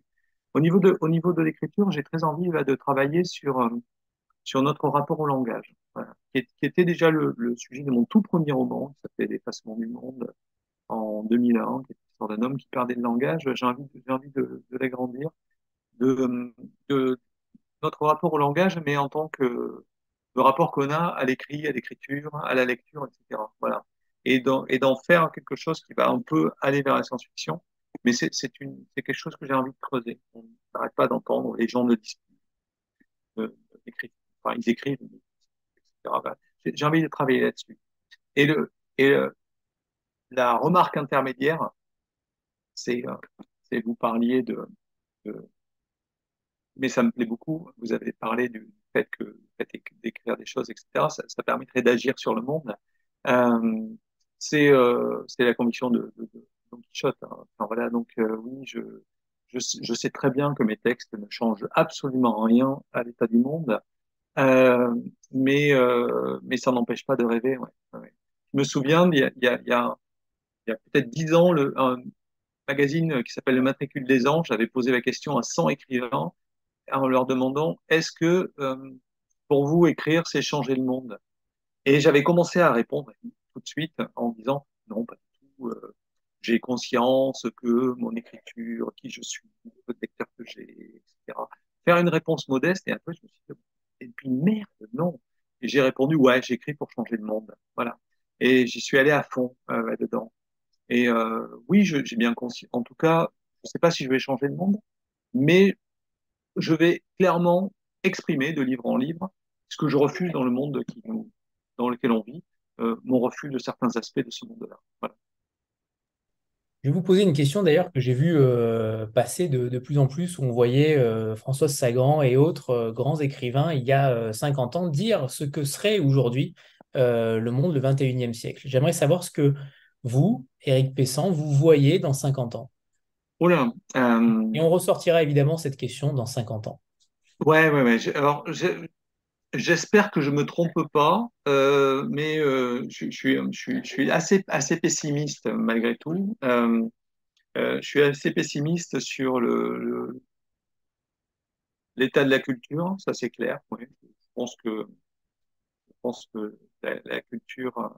Au niveau de, au niveau de l'écriture, j'ai très envie de travailler sur, euh, sur notre rapport au langage, voilà, qui, était déjà le, le sujet de mon tout premier roman, qui s'appelait L'effacement du monde, en 2001, qui est l'histoire d'un homme qui perdait le langage. J'ai envie, de- j'ai envie de, de l'agrandir, de, de notre rapport au langage, mais en tant que le rapport qu'on a à l'écrit, à l'écriture, à la lecture, etc. Voilà. Et d'en, et faire quelque chose qui va un peu aller vers la science-fiction. Mais c'est, quelque chose que j'ai envie de creuser. On n'arrête pas d'entendre, les gens ne disent euh, enfin, ils écrivent, etc. J'ai envie de travailler là-dessus. Et le, et le- la remarque intermédiaire, c'est, euh, vous parliez de, de mais ça me plaît beaucoup. Vous avez parlé du fait que fait d'écrire des choses, etc., ça, ça permettrait d'agir sur le monde. Euh, c'est euh, c'est la conviction de, de, de Don Quichotte. hein. Enfin, voilà, donc euh, oui, je, je, je sais très bien que mes textes ne changent absolument rien à l'état du monde, euh, mais euh, mais ça n'empêche pas de rêver. Ouais, ouais. Je me souviens, il y a, il y a, y a, a peut-être dix ans, le, un magazine qui s'appelle Le Matricule des Anges avait posé la question à 100 écrivains en leur demandant est-ce que euh, pour vous écrire c'est changer le monde? Et j'avais commencé à répondre tout de suite en disant non pas du tout. euh, j'ai conscience que mon écriture, qui je suis, le lecteur que j'ai, etc. Faire une réponse modeste et après je me suis dit et puis merde non. Et j'ai répondu ouais j'écris pour changer le monde. Voilà. Et j'y suis allé à fond euh, là-dedans. Et euh, oui, j'ai bien conscience. En tout cas, je sais pas si je vais changer le monde, mais je vais clairement exprimer de livre en livre ce que je refuse dans le monde dans lequel on vit, euh, mon refus de certains aspects de ce monde-là. Je vais vous poser une question d'ailleurs que j'ai vu euh, passer de, plus en plus où on voyait euh, Françoise Sagan et autres grands écrivains il y a euh, 50 ans dire ce que serait aujourd'hui le monde le 21e siècle. J'aimerais savoir ce que vous, Éric Pessan, vous voyez dans 50 ans. Là, euh, Et on ressortira évidemment cette question dans 50 ans. ouais, ouais, Alors, j'espère que je me trompe pas, euh, mais euh, je, je suis, je suis, je suis assez, assez pessimiste malgré tout. Je suis assez pessimiste sur le, l'état de la culture, ça c'est clair. Je pense que, je pense que la, la culture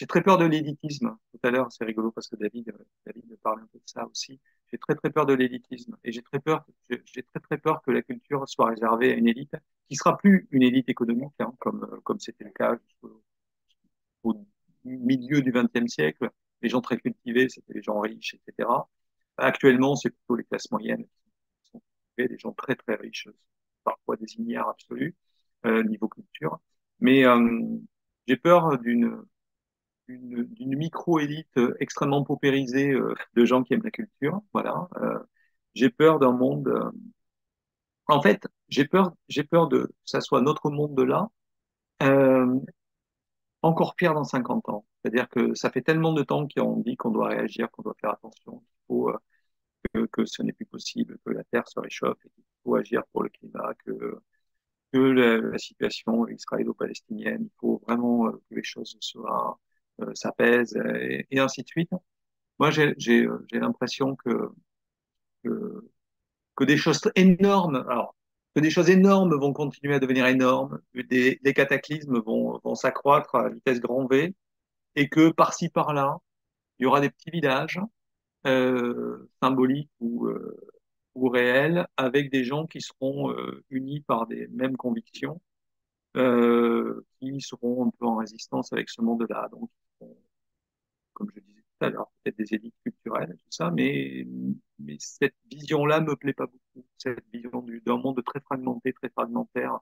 J'ai très peur de l'élitisme. Tout à l'heure, c'est rigolo parce que David, euh, David me parle un peu de ça aussi. J'ai très très peur de l'élitisme et j'ai très peur, j'ai très très peur que la culture soit réservée à une élite qui sera plus une élite économique, hein, comme euh, comme c'était le cas au milieu du XXe siècle, les gens très cultivés, c'était les gens riches, etc. Actuellement, c'est plutôt les classes moyennes qui sont cultivées, des gens très très riches, parfois des ignares absolus euh, niveau culture. Mais euh, j'ai peur d'une d'une micro-élite extrêmement paupérisée euh, de gens qui aiment la culture. Voilà. Euh, j'ai peur d'un monde. Euh, en fait, j'ai peur, j'ai peur de que ça soit notre monde de là, encore pire dans 50 ans. C'est-à-dire que ça fait tellement de temps qu'on dit qu'on doit réagir, qu'on doit faire attention, qu'il faut que, ce n'est plus possible, que la Terre se réchauffe, qu'il faut agir pour le climat, que que la, situation israélo-palestinienne, il faut vraiment que les choses soient euh, s'apaise et, et, ainsi de suite. Moi, j'ai l'impression que, que, des choses énormes, alors que des choses énormes vont continuer à devenir énormes, des, cataclysmes vont, vont s'accroître à vitesse grand V, et que par-ci par-là, il y aura des petits villages euh, symboliques ou, euh, ou réels avec des gens qui seront euh, unis par des mêmes convictions, euh, qui seront un peu en résistance avec ce monde-là. Donc, comme je disais tout à l'heure, peut-être des élites culturelles, tout ça, mais, mais cette vision-là me plaît pas beaucoup. Cette vision d'un monde très fragmenté, très fragmentaire,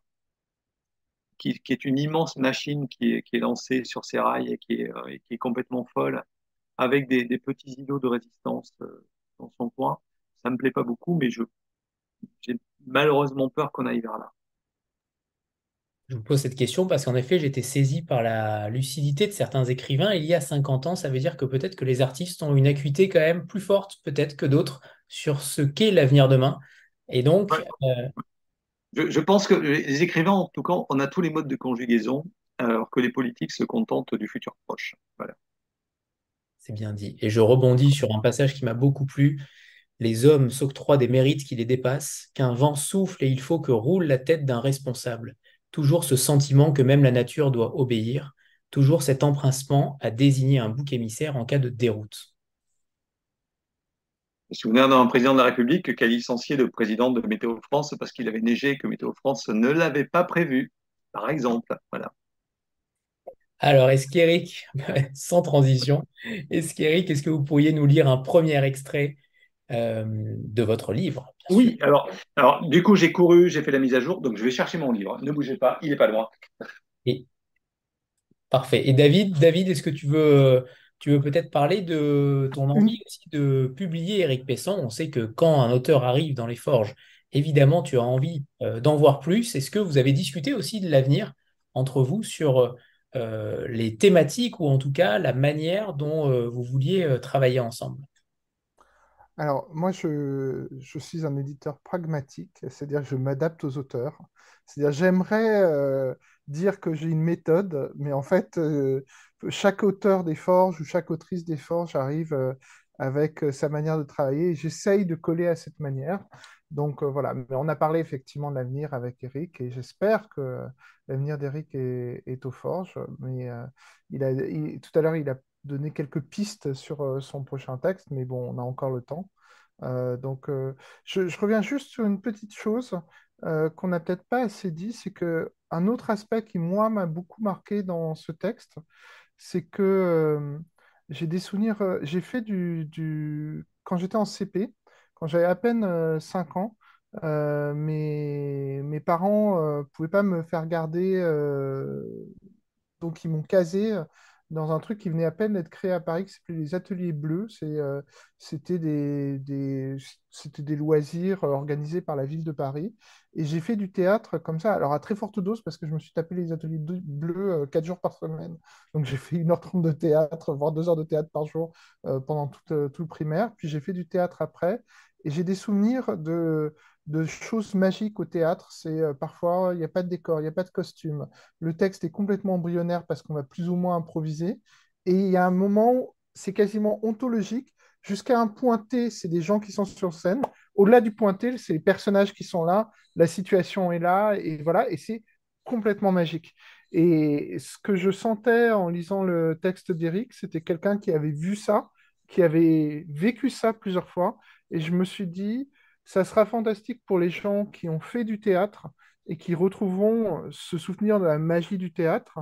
qui, qui, est une immense machine qui est, qui est lancée sur ses rails et qui est, euh, et qui est complètement folle, avec des, des petits îlots de résistance euh, dans son coin. Ça me plaît pas beaucoup, mais je j'ai malheureusement peur qu'on aille vers là. Je vous pose cette question parce qu'en effet, j'étais saisi par la lucidité de certains écrivains. Il y a 50 ans, ça veut dire que peut-être que les artistes ont une acuité quand même plus forte, peut-être que d'autres, sur ce qu'est l'avenir demain. Et donc. Euh... Je, je, pense que les écrivains, en tout cas, on a tous les modes de conjugaison, alors que les politiques se contentent du futur proche. Voilà. C'est bien dit. Et je rebondis sur un passage qui m'a beaucoup plu. Les hommes s'octroient des mérites qui les dépassent, qu'un vent souffle et il faut que roule la tête d'un responsable toujours ce sentiment que même la nature doit obéir, toujours cet emprincement à désigner un bouc émissaire en cas de déroute. Je me souviens d'un président de la République qui a licencié le président de Météo France parce qu'il avait neigé et que Météo France ne l'avait pas prévu, par exemple. Voilà. Alors, est-ce qu'Éric, [LAUGHS] sans transition, est-ce qu'Éric, est-ce que vous pourriez nous lire un premier extrait euh, de votre livre. Oui, alors, alors du coup, j'ai couru, j'ai fait la mise à jour, donc je vais chercher mon livre. Ne bougez pas, il n'est pas loin. Et... Parfait. Et David, David, est-ce que tu veux, tu veux peut-être parler de ton envie aussi de publier Éric Pessan On sait que quand un auteur arrive dans les forges, évidemment, tu as envie euh, d'en voir plus. Est-ce que vous avez discuté aussi de l'avenir entre vous sur euh, les thématiques ou en tout cas la manière dont euh, vous vouliez euh, travailler ensemble? Alors, moi, je, suis un éditeur pragmatique, c'est-à-dire que je m'adapte aux auteurs. C'est-à-dire, j'aimerais euh, dire que j'ai une méthode, mais en fait, euh, chaque auteur des forges ou chaque autrice des forges arrive euh, avec sa manière de travailler et j'essaye de coller à cette manière. Donc voilà, mais on a parlé effectivement de l'avenir avec Eric et j'espère que l'avenir d'Eric est, est, aux forges. Mais il a, tout à l'heure, il a donner quelques pistes sur euh, son prochain texte, mais bon, on a encore le temps. Euh, donc, euh, je, reviens juste sur une petite chose qu'on n'a peut-être pas assez dit, c'est que un autre aspect qui, moi, m'a beaucoup marqué dans ce texte, c'est que j'ai des souvenirs, j'ai fait du. Quand j'étais en CP, quand j'avais à peine 5 ans, mes, mes, parents ne pouvaient pas me faire garder, donc ils m'ont casé dans un truc qui venait à peine d'être créé à Paris, qui s'appelait les Ateliers Bleus. Euh, c'était des, loisirs euh, organisés par la ville de Paris. Et j'ai fait du théâtre comme ça, alors à très forte dose, parce que je me suis tapé les Ateliers Bleus euh, 4 jours par semaine. Donc j'ai fait 1h30 de théâtre, voire 2 heures de théâtre par jour pendant tout, le primaire. Puis j'ai fait du théâtre après. Et j'ai des souvenirs de, de choses magiques au théâtre. C'est euh, parfois, il n'y a pas de décor, il n'y a pas de costume. Le texte est complètement embryonnaire parce qu'on va plus ou moins improviser. Et il y a un moment, c'est quasiment ontologique. Jusqu'à un point T, c'est des gens qui sont sur scène. Au-delà du point T, c'est les personnages qui sont là, la situation est là, et voilà, et c'est complètement magique. Et ce que je sentais en lisant le texte d'Éric, c'était quelqu'un qui avait vu ça, qui avait vécu ça plusieurs fois, et je me suis dit, ça sera fantastique pour les gens qui ont fait du théâtre et qui retrouveront ce souvenir de la magie du théâtre.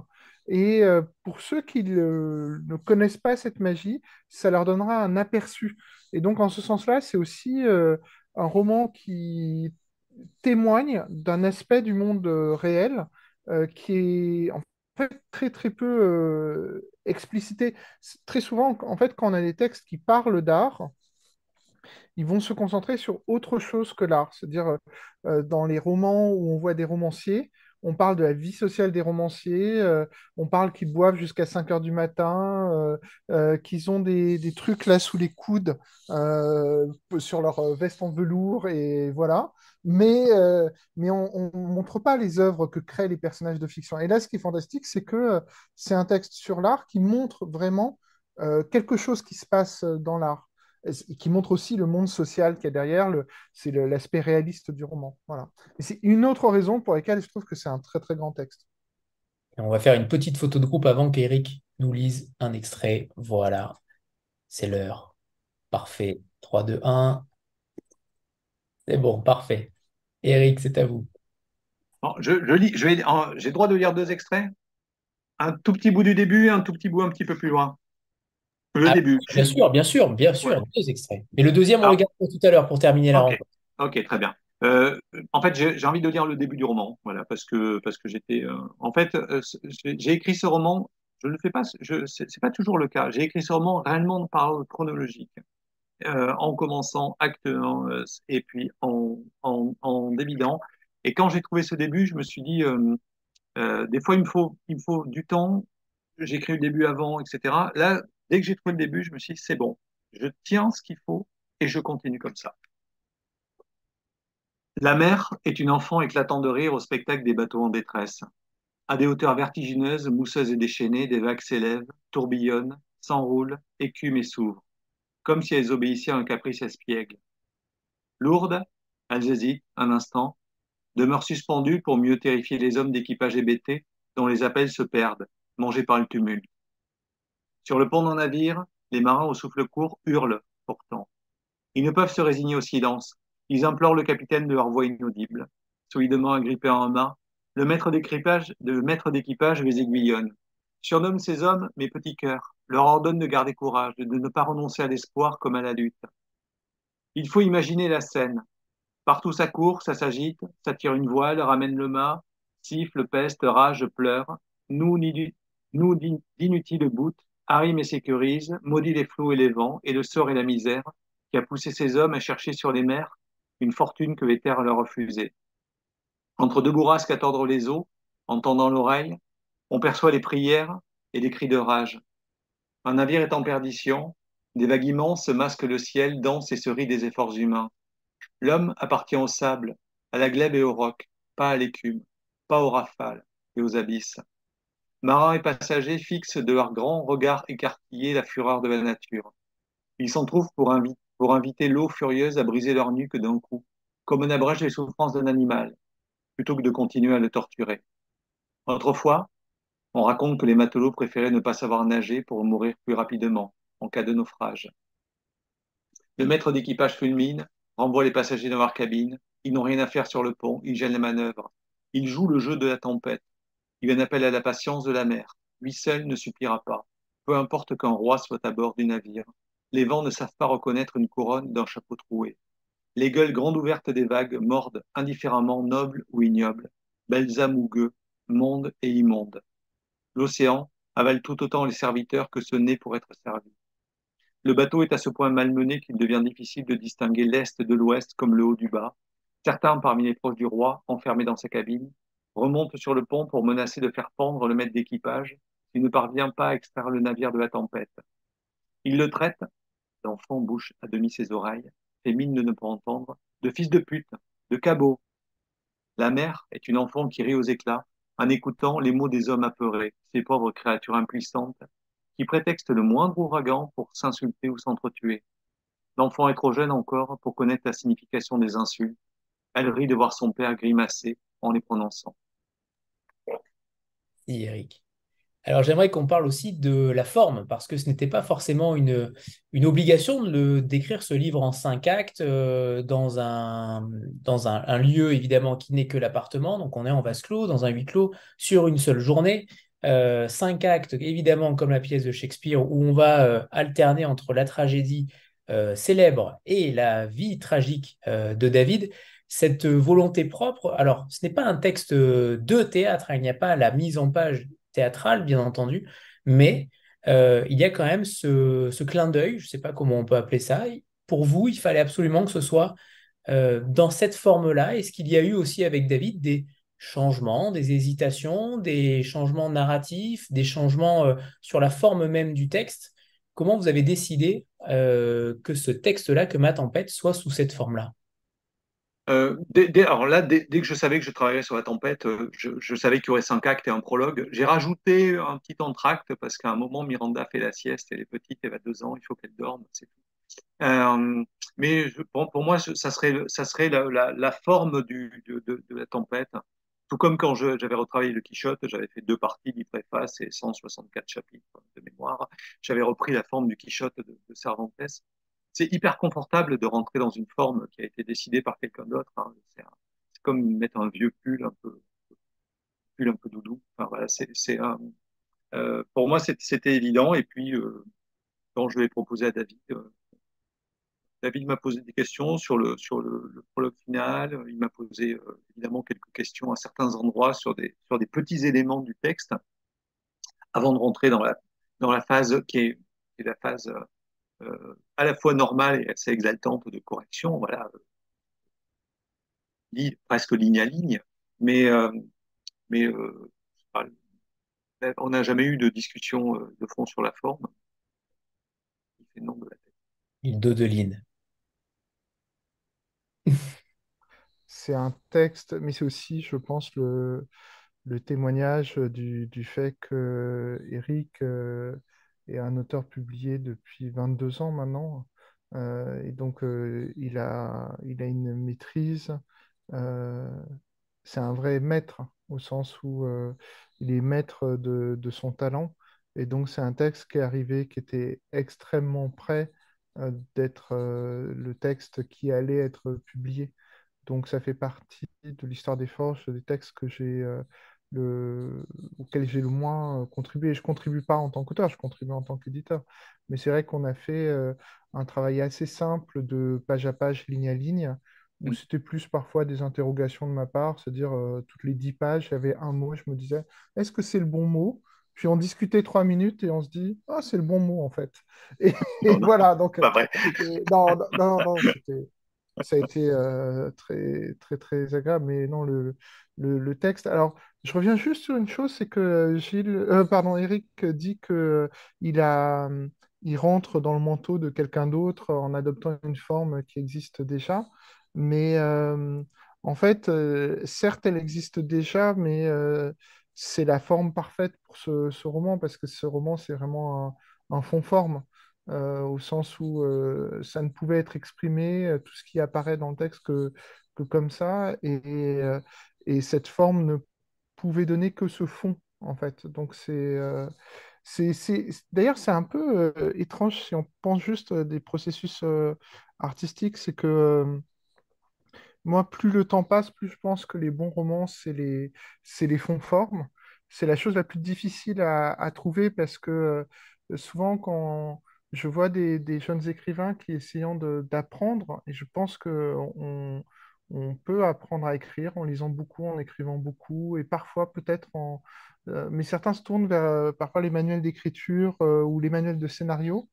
Et euh, pour ceux qui ne connaissent pas cette magie, ça leur donnera un aperçu. Et donc, en ce sens-là, c'est aussi euh, un roman qui témoigne d'un aspect du monde euh, réel qui est en fait très très peu explicité. Très souvent, en fait, quand on a des textes qui parlent d'art, ils vont se concentrer sur autre chose que l'art. C'est-à-dire, dans les romans où on voit des romanciers, on parle de la vie sociale des romanciers, euh, on parle qu'ils boivent jusqu'à 5 heures du matin, euh, euh, qu'ils ont des, trucs là sous les coudes sur leur veste en velours, et voilà. Mais, mais on ne montre pas les œuvres que créent les personnages de fiction. Et là, ce qui est fantastique, c'est que c'est un texte sur l'art qui montre vraiment quelque chose qui se passe dans l'art qui montre aussi le monde social qu'il y a derrière, c'est l'aspect réaliste du roman. Voilà. Et c'est une autre raison pour laquelle je trouve que c'est un très très grand texte. on va faire une petite photo de groupe avant qu'Eric nous lise un extrait. Voilà, c'est l'heure. Parfait. 3, 2, 1. C'est bon, parfait. Eric, c'est à vous. je, lis, je vais, j'ai le droit de lire deux extraits? Un tout petit bout du début et un tout petit bout un petit peu plus loin. Le ah, début. Bien sûr, bien sûr, bien sûr, deux extraits. Mais le deuxième, on ah. regarde tout à l'heure pour terminer la rencontre. Ok, très bien. Euh, en fait, j'ai envie de lire le début du roman, voilà, parce que parce que j'étais. Euh, en fait, euh, j'ai écrit ce roman. Je ne fais pas. Je c'est pas toujours le cas. J'ai écrit ce roman réellement par ordre chronologique, en commençant acte 1 et puis en en, en dévidant. Et quand j'ai trouvé ce début, je me suis dit, des fois, il me faut il me faut du temps. J'écris le début avant, etc. Là, Dès que j'ai trouvé le début, je me suis dit, c'est bon, je tiens ce qu'il faut et je continue comme ça. La mer est une enfant éclatant de rire au spectacle des bateaux en détresse. À des hauteurs vertigineuses, mousseuses et déchaînées, des vagues s'élèvent, tourbillonnent, s'enroulent, écument et s'ouvrent, comme si elles obéissaient à un caprice espiègle. Lourdes, elles hésitent un instant, demeurent suspendues pour mieux terrifier les hommes d'équipage hébétés dont les appels se perdent, mangés par le tumulte. Sur le pont d'un navire, les marins au souffle court hurlent pourtant. Ils ne peuvent se résigner au silence. Ils implorent le capitaine de leur voix inaudible. Solidement agrippé en un mât, le maître d'équipage, les aiguillonne. Surnomme ces hommes mes petits cœurs, leur ordonne de garder courage, de ne pas renoncer à l'espoir comme à la lutte. Il faut imaginer la scène. Partout ça court, ça s'agite, ça tire une voile, ramène le mât, siffle, peste, rage, pleure. Nous, d'inutiles bouts, Harim et sécurise, maudit les flots et les vents, et le sort et la misère, qui a poussé ces hommes à chercher sur les mers une fortune que les terres leur refusaient. Entre deux bourrasques à tordre les eaux, en tendant l'oreille, on perçoit les prières et des cris de rage. Un navire est en perdition, des vagues immenses masquent le ciel, dansent et se rient des efforts humains. L'homme appartient au sable, à la glèbe et au roc, pas à l'écume, pas aux rafales et aux abysses. Marins et passagers fixent de leurs grands regards écarquillés la fureur de la nature. Ils s'en trouvent pour, inviter l'eau furieuse à briser leur nuque d'un coup, comme on abrège les souffrances d'un animal, plutôt que de continuer à le torturer. Autrefois, on raconte que les matelots préféraient ne pas savoir nager pour mourir plus rapidement, en cas de naufrage. Le maître d'équipage fulmine, renvoie les passagers dans leur cabine, ils n'ont rien à faire sur le pont, ils gênent les manœuvres. Ils jouent le jeu de la tempête, il en appelle à la patience de la mer. Lui seul ne suffira pas. Peu importe qu'un roi soit à bord du navire. Les vents ne savent pas reconnaître une couronne d'un chapeau troué. Les gueules grandes ouvertes des vagues mordent indifféremment nobles ou ignobles, balsam ou gueux, monde et immonde. L'océan avale tout autant les serviteurs que ce nez pour être servi. Le bateau est à ce point malmené qu'il devient difficile de distinguer l'est de l'ouest comme le haut du bas. Certains parmi les proches du roi, enfermés dans sa cabine, remonte sur le pont pour menacer de faire pendre le maître d'équipage s'il ne parvient pas à extraire le navire de la tempête. Il le traite, l'enfant bouche à demi ses oreilles, fait mine de ne pas entendre, de fils de pute, de cabot. La mère est une enfant qui rit aux éclats en écoutant les mots des hommes apeurés, ces pauvres créatures impuissantes, qui prétextent le moindre ouragan pour s'insulter ou s'entretuer. L'enfant est trop jeune encore pour connaître la signification des insultes. Elle rit de voir son père grimacer en les prononçant. Eric. Alors j'aimerais qu'on parle aussi de la forme, parce que ce n'était pas forcément une, une obligation de d'écrire ce livre en cinq actes euh, dans, un, dans un, lieu évidemment qui n'est que l'appartement, donc on est en vase clos, dans un huis clos, sur une seule journée. cinq actes, évidemment, comme la pièce de Shakespeare, où on va alterner entre la tragédie célèbre et la vie tragique de David, cette volonté propre, alors ce n'est pas un texte de théâtre, hein, il n'y a pas la mise en page théâtrale, bien entendu, mais il y a quand même ce, ce clin d'œil, je ne sais pas comment on peut appeler ça. Pour vous, il fallait absolument que ce soit dans cette forme-là. Est-ce qu'il y a eu aussi avec David des changements, des hésitations, des changements narratifs, des changements sur la forme même du texte? Comment vous avez décidé que ce texte-là, que Ma Tempête, soit sous cette forme-là? Euh, dès, alors là, dès, que je savais que je travaillais sur la tempête, euh, je, savais qu'il y aurait cinq actes et un prologue. J'ai rajouté un petit entracte parce qu'à un moment, Miranda fait la sieste, elle est petite, elle a deux ans, il faut qu'elle dorme, c'est tout. Euh, mais pour, moi, ça serait, ça serait la, forme du, de, la tempête. Tout comme quand j'avais retravaillé le Quichotte, j'avais fait deux parties du préface et 164 chapitres de mémoire. J'avais repris la forme du Quichotte de, de Cervantes c'est hyper confortable de rentrer dans une forme qui a été décidée par quelqu'un d'autre. Hein. C'est, comme mettre un vieux pull un peu, pull un peu doudou. Enfin, voilà, c'est, euh, pour moi, c'était évident. Et puis, euh, quand je l'ai proposé à David, euh, David m'a posé des questions sur le, sur le, prologue final. Il m'a posé évidemment quelques questions à certains endroits sur des, sur des petits éléments du texte avant de rentrer dans la, dans la phase qui est, la phase à la fois normale et assez exaltante de correction, voilà, presque ligne à ligne, mais, euh, mais euh, on n'a jamais eu de discussion de fond sur la forme. Il fait nom de la tête. Il dodeline. [LAUGHS] c'est un texte, mais c'est aussi, je pense, le, le témoignage du, du, fait que Eric et un auteur publié depuis 22 ans maintenant. Euh, et donc, euh, il a, il a une maîtrise. Euh, c'est un vrai maître, au sens où il est maître de, de, son talent. Et donc, c'est un texte qui est arrivé, qui était extrêmement prêt d'être le texte qui allait être publié. Donc, ça fait partie de l'histoire des forges, des textes que j'ai le, auquel j'ai le moins euh, contribué. Je ne contribue pas en tant qu'auteur, je contribue en tant qu'éditeur. Mais c'est vrai qu'on a fait euh, un travail assez simple de page à page, ligne à ligne, où mm. c'était plus parfois des interrogations de ma part, c'est-à-dire euh, toutes les dix pages, il y avait un mot, je me disais, est-ce que c'est le bon mot? Puis on discutait trois minutes et on se dit, ah, c'est le bon mot en fait. Et, voilà, donc. Pas vrai. non, non, non, ça a été très, très, très agréable. Mais non, le, le, texte. Alors, je reviens juste sur une chose, c'est que Gilles, euh, pardon, Eric dit que il a, il rentre dans le manteau de quelqu'un d'autre en adoptant une forme qui existe déjà. Mais euh, en fait, euh, certes, elle existe déjà, mais c'est la forme parfaite pour ce, roman parce que ce roman, c'est vraiment un, fond-forme. au sens où ça ne pouvait être exprimé, tout ce qui apparaît dans le texte, que, que comme ça. Et, et cette forme ne pouvait donner que ce fond, en fait. Donc c'est... Euh, D'ailleurs, c'est un peu euh, étrange si on pense juste des processus euh, artistiques, c'est que moi, plus le temps passe, plus je pense que les bons romans, c'est les, les fonds-formes. C'est la chose la plus difficile à trouver parce que souvent, quand je vois des, jeunes écrivains qui essayent d'apprendre, et je pense qu'on on peut apprendre à écrire en lisant beaucoup, en écrivant beaucoup, et parfois peut-être en... Euh, mais certains se tournent vers euh, parfois les manuels d'écriture euh, ou les manuels de scénario.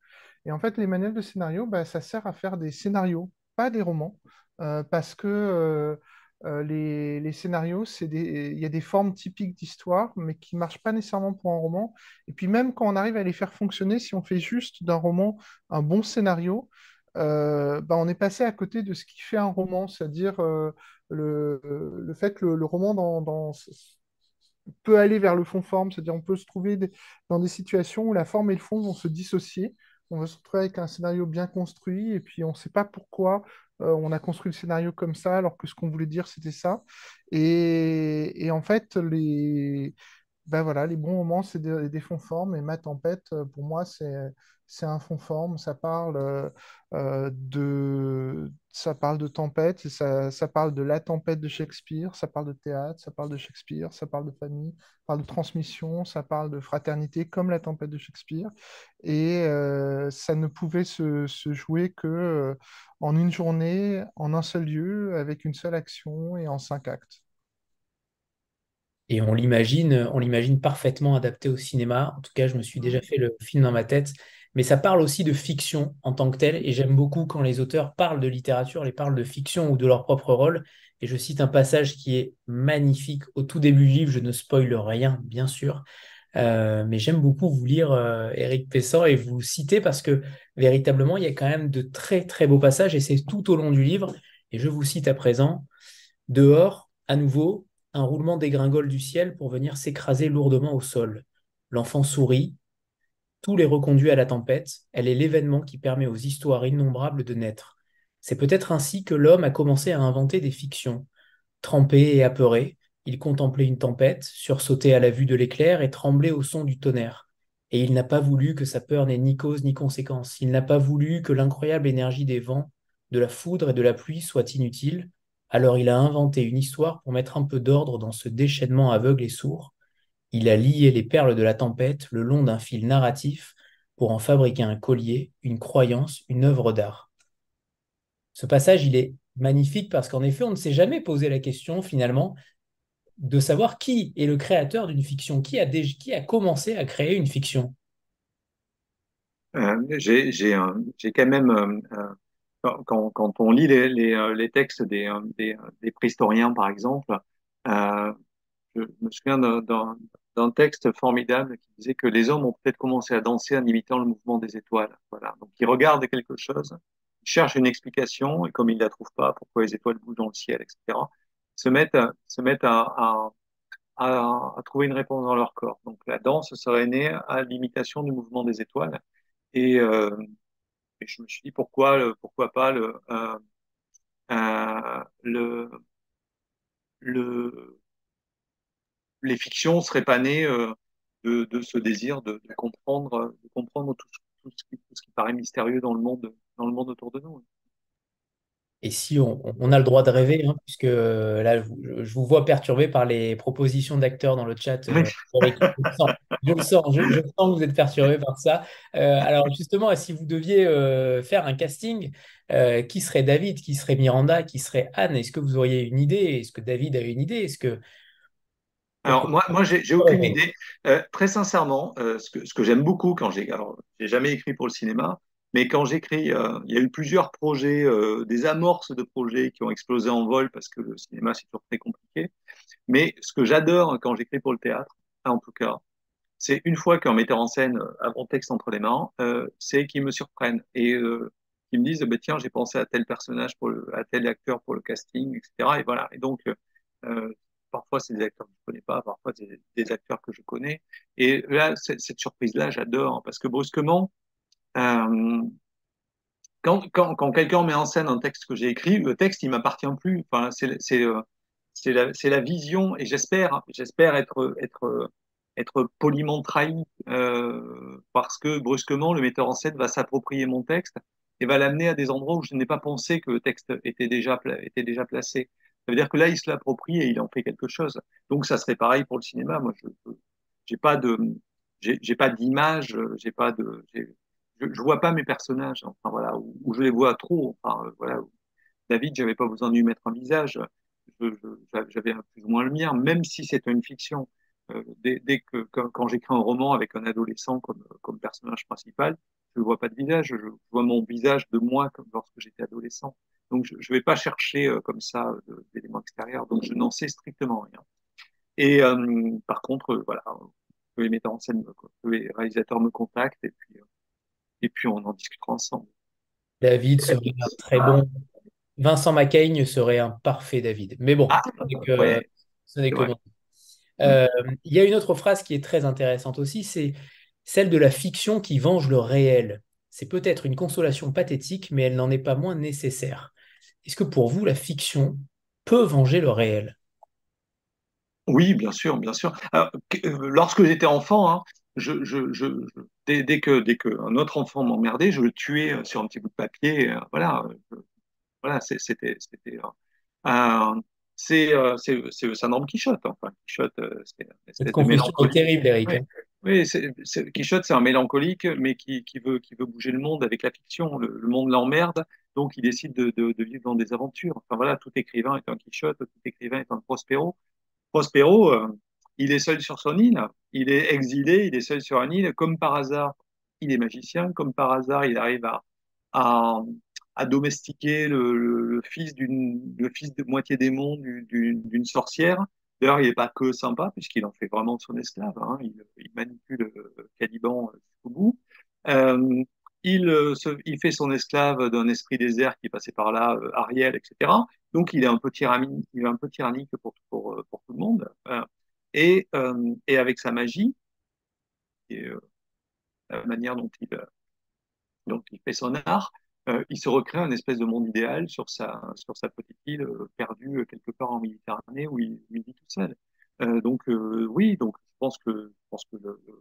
Et en fait, les manuels de scénario, bah, ça sert à faire des scénarios, pas des romans, parce que les, les, scénarios, il y a des formes typiques d'histoire, mais qui ne marchent pas nécessairement pour un roman. Et puis même quand on arrive à les faire fonctionner, si on fait juste d'un roman un bon scénario, euh, bah, on est passé à côté de ce qui fait un roman, c'est-à-dire euh, le, le, fait que le, roman dans, peut aller vers le fond-forme, c'est-à-dire on peut se trouver dans des situations où la forme et le fond vont se dissocier. On va se retrouver avec un scénario bien construit et puis on ne sait pas pourquoi euh, on a construit le scénario comme ça alors que ce qu'on voulait dire c'était ça. Et, en fait, les, ben voilà, les bons moments, c'est des, des fonds formes. Et Ma Tempête, pour moi, c'est c'est un fond forme, ça parle euh, euh, de, ça parle de tempête, ça, ça, parle de la tempête de Shakespeare, ça parle de théâtre, ça parle de Shakespeare, ça parle de famille, ça parle de transmission, ça parle de fraternité comme la tempête de Shakespeare. Et euh, ça ne pouvait se, se jouer que en une journée, en un seul lieu, avec une seule action et en cinq actes. Et on l'imagine, on l'imagine parfaitement adapté au cinéma. En tout cas, je me suis déjà fait le film dans ma tête mais ça parle aussi de fiction en tant que telle. Et j'aime beaucoup quand les auteurs parlent de littérature, les parlent de fiction ou de leur propre rôle. Et je cite un passage qui est magnifique au tout début du livre. Je ne spoile rien, bien sûr. Euh, mais j'aime beaucoup vous lire euh, Éric Pessan et vous citer parce que véritablement, il y a quand même de très très beaux passages et c'est tout au long du livre. Et je vous cite à présent. Dehors, à nouveau, un roulement dégringole du ciel pour venir s'écraser lourdement au sol. L'enfant sourit, tout les reconduit à la tempête, elle est l'événement qui permet aux histoires innombrables de naître. C'est peut-être ainsi que l'homme a commencé à inventer des fictions. Trempé et apeuré, il contemplait une tempête, sursautait à la vue de l'éclair et tremblait au son du tonnerre. Et il n'a pas voulu que sa peur n'ait ni cause ni conséquence. Il n'a pas voulu que l'incroyable énergie des vents, de la foudre et de la pluie soit inutile. Alors il a inventé une histoire pour mettre un peu d'ordre dans ce déchaînement aveugle et sourd, il a lié les perles de la tempête le long d'un fil narratif pour en fabriquer un collier, une croyance, une œuvre d'art. Ce passage, il est magnifique parce qu'en effet, on ne s'est jamais posé la question finalement de savoir qui est le créateur d'une fiction, qui a, commencé à créer une fiction. Euh, j'ai quand même, euh, euh, quand, on lit les, textes des, préhistoriens, par exemple, je me souviens d'un d'un texte formidable qui disait que les hommes ont peut-être commencé à danser en imitant le mouvement des étoiles. Voilà. Donc ils regardent quelque chose, ils cherchent une explication et comme ils ne la trouvent pas, pourquoi les étoiles bougent dans le ciel, etc., se mettent, à, se mettent à, à, à, trouver une réponse dans leur corps. Donc la danse serait née à l'imitation du mouvement des étoiles. Et, euh, et, je me suis dit pourquoi, pourquoi pas le, euh, euh, le, le les fictions seraient pas nées euh, de, de, ce désir de, de, comprendre, de comprendre tout, tout, ce qui, tout, ce qui, paraît mystérieux dans le monde, dans le monde autour de nous. Et si on, on a le droit de rêver, hein, puisque euh, là, je, je, vous vois perturbé par les propositions d'acteurs dans le chat. Euh, je, le sens, je, je, sens que vous êtes perturbé par ça. Euh, alors justement, si vous deviez euh, faire un casting, qui serait David, qui serait Miranda, qui serait Anne? Est-ce que vous auriez une idée? Est-ce que David a une idée? Est-ce que alors moi, moi j'ai aucune idée. Euh, très sincèrement, euh, ce que, ce que j'aime beaucoup quand j'ai, alors j'ai jamais écrit pour le cinéma, mais quand j'écris, euh, il y a eu plusieurs projets, euh, des amorces de projets qui ont explosé en vol parce que le cinéma c'est toujours très compliqué. Mais ce que j'adore quand j'écris pour le théâtre, en tout cas, c'est une fois qu'un metteur en scène a mon texte entre les mains, c'est qu'ils me surprennent et qu'ils me disent, bah, tiens, j'ai pensé à tel personnage pour le, à tel acteur pour le casting, etc. Et voilà. Et donc euh, Parfois, c'est des acteurs que je ne connais pas, parfois, c'est des acteurs que je connais. Et là, cette surprise-là, j'adore, parce que brusquement, euh, quand, quelqu'un met en scène un texte que j'ai écrit, le texte, il m'appartient plus. Enfin, c'est euh, la, vision, et j'espère j'espère être, poliment trahi, euh, parce que brusquement, le metteur en scène va s'approprier mon texte et va l'amener à des endroits où je n'ai pas pensé que le texte était déjà placé. Ça veut dire que là, il se l'approprie et il en fait quelque chose. Donc, ça serait pareil pour le cinéma. Moi, je j'ai pas de, j'ai pas d'image, j'ai pas de, je, je vois pas mes personnages. Enfin voilà, où, je les vois trop. Enfin voilà, David, j'avais pas besoin de lui mettre un visage. J'avais plus ou moins le mien, même si c'est une fiction. Euh, dès, dès, que quand, quand j'écris un roman avec un adolescent comme, comme personnage principal, je ne vois pas de visage. Je vois mon visage de moi comme lorsque j'étais adolescent. Donc, je ne vais pas chercher euh, comme ça euh, d'éléments extérieurs. Donc, je n'en sais strictement rien. Et euh, par contre, voilà, que les metteurs en scène, les réalisateurs me contactent et puis, et puis on en discutera ensemble. David serait un très bon. Vincent Macaigne serait un parfait David. Mais bon, ah, ce n'est que, Il y a une autre phrase qui est très intéressante aussi, c'est celle de la fiction qui venge le réel. C'est peut-être une consolation pathétique, mais elle n'en est pas moins nécessaire. Est-ce que pour vous, la fiction peut venger le réel? Oui, bien sûr, bien sûr. Euh, lorsque j'étais enfant, hein, je, je, je, dès, dès que dès que un autre enfant m'emmerdait, je le tuais sur un petit bout de papier. voilà, voilà, c'était c'était euh, c'est euh, c'est c'est syndrome Quichotte. Enfin, Quichotte, c'est confusion terrible, Eric. Oui, oui c'est, Quichotte, c'est un mélancolique, mais qui, qui veut qui veut bouger le monde avec la fiction. Le, le monde l'emmerde, donc il décide de, de, de, vivre dans des aventures. Enfin voilà, tout écrivain est un Quichotte, tout écrivain est un Prospero. Prospero, euh, il est seul sur son île, il est exilé, il est seul sur un île, comme par hasard, il est magicien, comme par hasard, il arrive à, à, à domestiquer le, le, fils d'une, le fils de moitié démon d'une sorcière. D'ailleurs, il n'est pas que sympa, puisqu'il en fait vraiment son esclave. Hein. Il, manipule euh, Caliban euh, jusqu'au bout. Il, euh, il fait son esclave d'un esprit désert qui passait par là, Ariel, etc. Donc, il est un peu tyrannique, pour, pour tout le monde. Et, avec sa magie, et la manière dont il, fait son art, euh, il se recrée un espèce de monde idéal sur sa, petite île euh, perdue euh, quelque part en Méditerranée où il, vit tout seul. donc oui, donc je pense que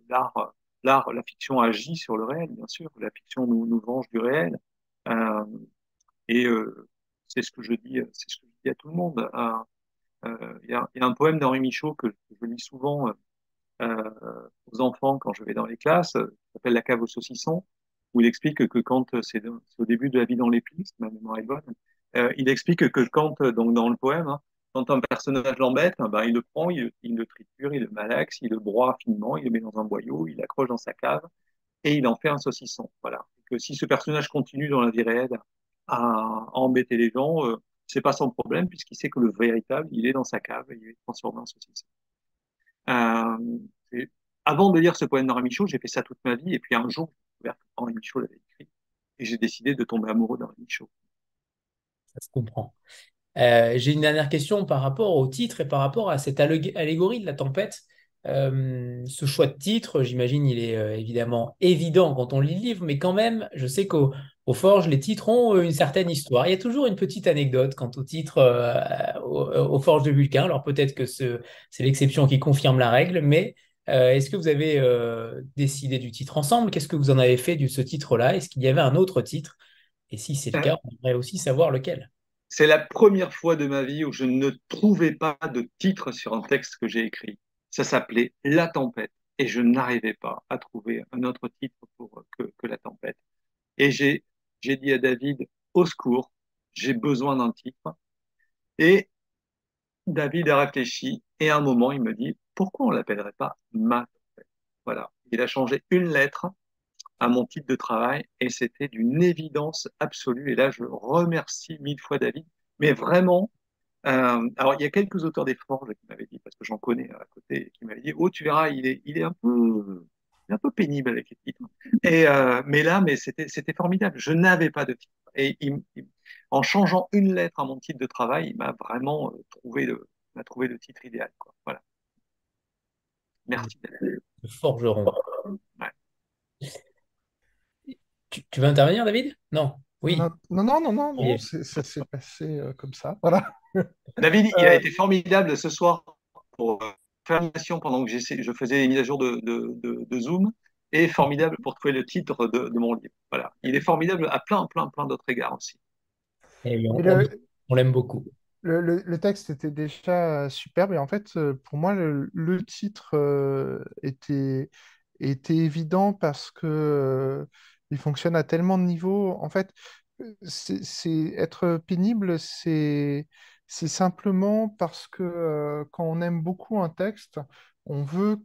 l'art, l'art, la fiction agit sur le réel, bien sûr. La fiction nous, nous venge du réel. et c'est ce que je dis, c'est ce que je dis à tout le monde. Il y, a, y, a, un poème d'Henri Michaud que je lis souvent aux enfants quand je vais dans les classes, qui s'appelle La cave aux saucissons où il explique que quand c'est au début de la vie dans l'épice, ma mémoire est bonne, euh, il explique que quand, donc dans le poème, hein, quand un personnage l'embête, ben, il le prend, il, le triture, il le malaxe, il le broie finement, il le met dans un boyau, il l'accroche dans sa cave et il en fait un saucisson. Voilà. que si ce personnage continue dans la vie réelle à, embêter les gens, euh, c'est pas son problème puisqu'il sait que le véritable, il est dans sa cave et il est transformé en saucisson. Euh, avant de lire ce poème d'Henri Michaud, j'ai fait ça toute ma vie et puis un jour, Henri Michaud l'avait écrit. Et j'ai décidé de tomber amoureux d'Henri Michaud. Ça se comprend. Euh, j'ai une dernière question par rapport au titre et par rapport à cette allégorie de la tempête. Euh, ce choix de titre, j'imagine, il est euh, évidemment évident quand on lit le livre, mais quand même, je sais qu'au Forge, les titres ont une certaine histoire. Il y a toujours une petite anecdote quant au titre au, Forge de Vulcain. Alors peut-être que c'est l'exception qui confirme la règle, mais est-ce que vous avez décidé du titre ensemble? Qu'est-ce que vous en avez fait de ce titre-là? Est-ce qu'il y avait un autre titre? Et si c'est le cas, on aimerait aussi savoir lequel. C'est la première fois de ma vie où je ne trouvais pas de titre sur un texte que j'ai écrit. Ça s'appelait La tempête. Et je n'arrivais pas à trouver un autre titre pour, que, que La tempête. Et j'ai, dit à David, au secours, j'ai besoin d'un titre. Et David a réfléchi et à un moment, il me dit, pourquoi on l'appellerait pas ma Voilà. Il a changé une lettre à mon titre de travail et c'était d'une évidence absolue. Et là, je remercie mille fois David. Mais vraiment, euh, alors il y a quelques auteurs des forges qui m'avaient dit, parce que j'en connais à côté, qui m'avaient dit, oh tu verras, il est, il est un peu, un peu pénible avec les titres. Et euh, mais là, mais c'était, c'était formidable. Je n'avais pas de titre. Et en changeant une lettre à mon titre de travail, il m'a vraiment euh, trouvé le, m'a trouvé le titre idéal. Quoi. Voilà. Merci. Le forgeron. Tu, tu, veux intervenir, David? Non. Oui. Non, non, non, non, non, ça s'est passé euh, comme ça. Voilà. [LAUGHS] David, il a euh, été formidable ce soir pour euh, faire l'émission pendant que je faisais les mises à jour de, de, de, Zoom et formidable pour trouver le titre de, mon livre. Voilà. Il est formidable à plein, plein, plein d'autres égards aussi. Et on l'aime beaucoup. Le, texte était déjà superbe et en fait, pour moi, le, titre euh, était, était évident parce que euh, il fonctionne à tellement de niveaux. En fait, c'est être pénible, c'est simplement parce que quand on aime beaucoup un texte, on veut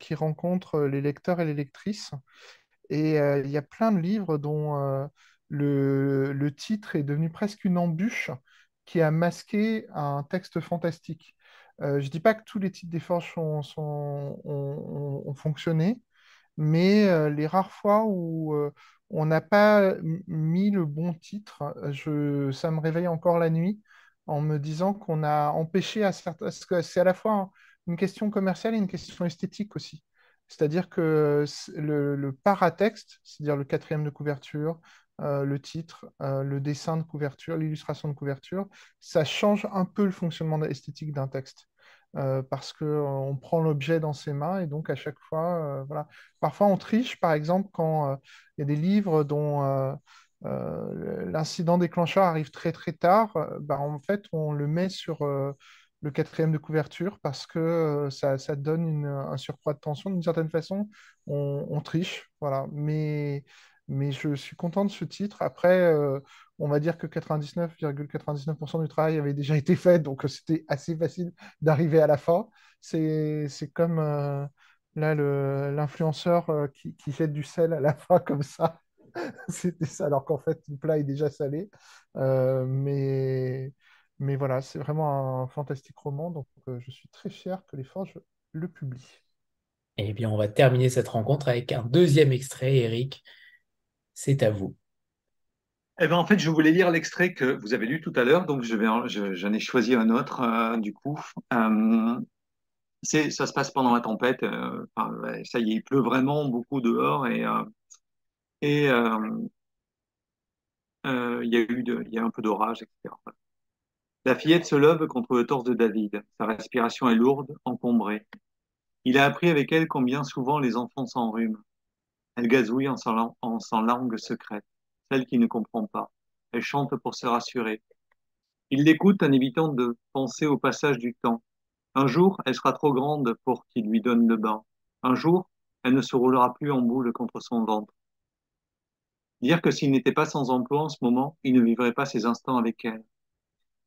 qu'il rencontre les lecteurs et les lectrices. Et il y a plein de livres dont le, le titre est devenu presque une embûche qui a masqué un texte fantastique. Euh, je ne dis pas que tous les titres des forges ont, fonctionné, mais euh, les rares fois où euh, on n'a pas mis le bon titre, ça me réveille encore la nuit en me disant qu'on a empêché à certains... Parce que c'est à la fois une question commerciale et une question esthétique aussi. C'est-à-dire que le, paratexte, c'est-à-dire le quatrième de couverture, euh, le titre, le dessin de couverture, l'illustration de couverture, ça change un peu le fonctionnement esthétique d'un texte. Parce qu'on prend l'objet dans ses mains et donc à chaque fois, voilà. Parfois on triche, par exemple, quand il y a des livres dont l'incident déclencheur arrive très très tard, bah, en fait on le met sur le quatrième de couverture parce que ça, donne un surcroît de tension. D'une certaine façon, on, triche, voilà. Mais, mais je suis content de ce titre. Après, on va dire que 99,99% du travail avait déjà été fait, donc c'était assez facile d'arriver à la fin. C'est comme là l'influenceur qui, qui jette du sel à la [LAUGHS] fin comme ça. [LAUGHS] C'était ça, alors qu'en fait, le plat est déjà salé. mais mais voilà, c'est vraiment un fantastique roman, donc euh, je suis très fier que les Forges le publient. Eh bien, on va terminer cette rencontre avec un deuxième extrait, Eric. C'est à vous. Eh ben, en fait, je voulais lire l'extrait que vous avez lu tout à l'heure, donc j'en ai choisi un autre, euh, du coup. Euh, ça se passe pendant la tempête. ça y est, il pleut vraiment beaucoup dehors et, il y a eu un peu d'orage, etc. La fillette se lève contre le torse de David. Sa respiration est lourde, encombrée. Il a appris avec elle combien souvent les enfants s'enrhument. Elle gazouille en sans langue secrète, celle qui ne comprend pas. Elle chante pour se rassurer. Il l'écoute en évitant de penser au passage du temps. Un jour, elle sera trop grande pour qu'il lui donne le bain. Un jour, elle ne se roulera plus en boule contre son ventre. Dire que s'il n'était pas sans emploi en ce moment, il ne vivrait pas ces instants avec elle.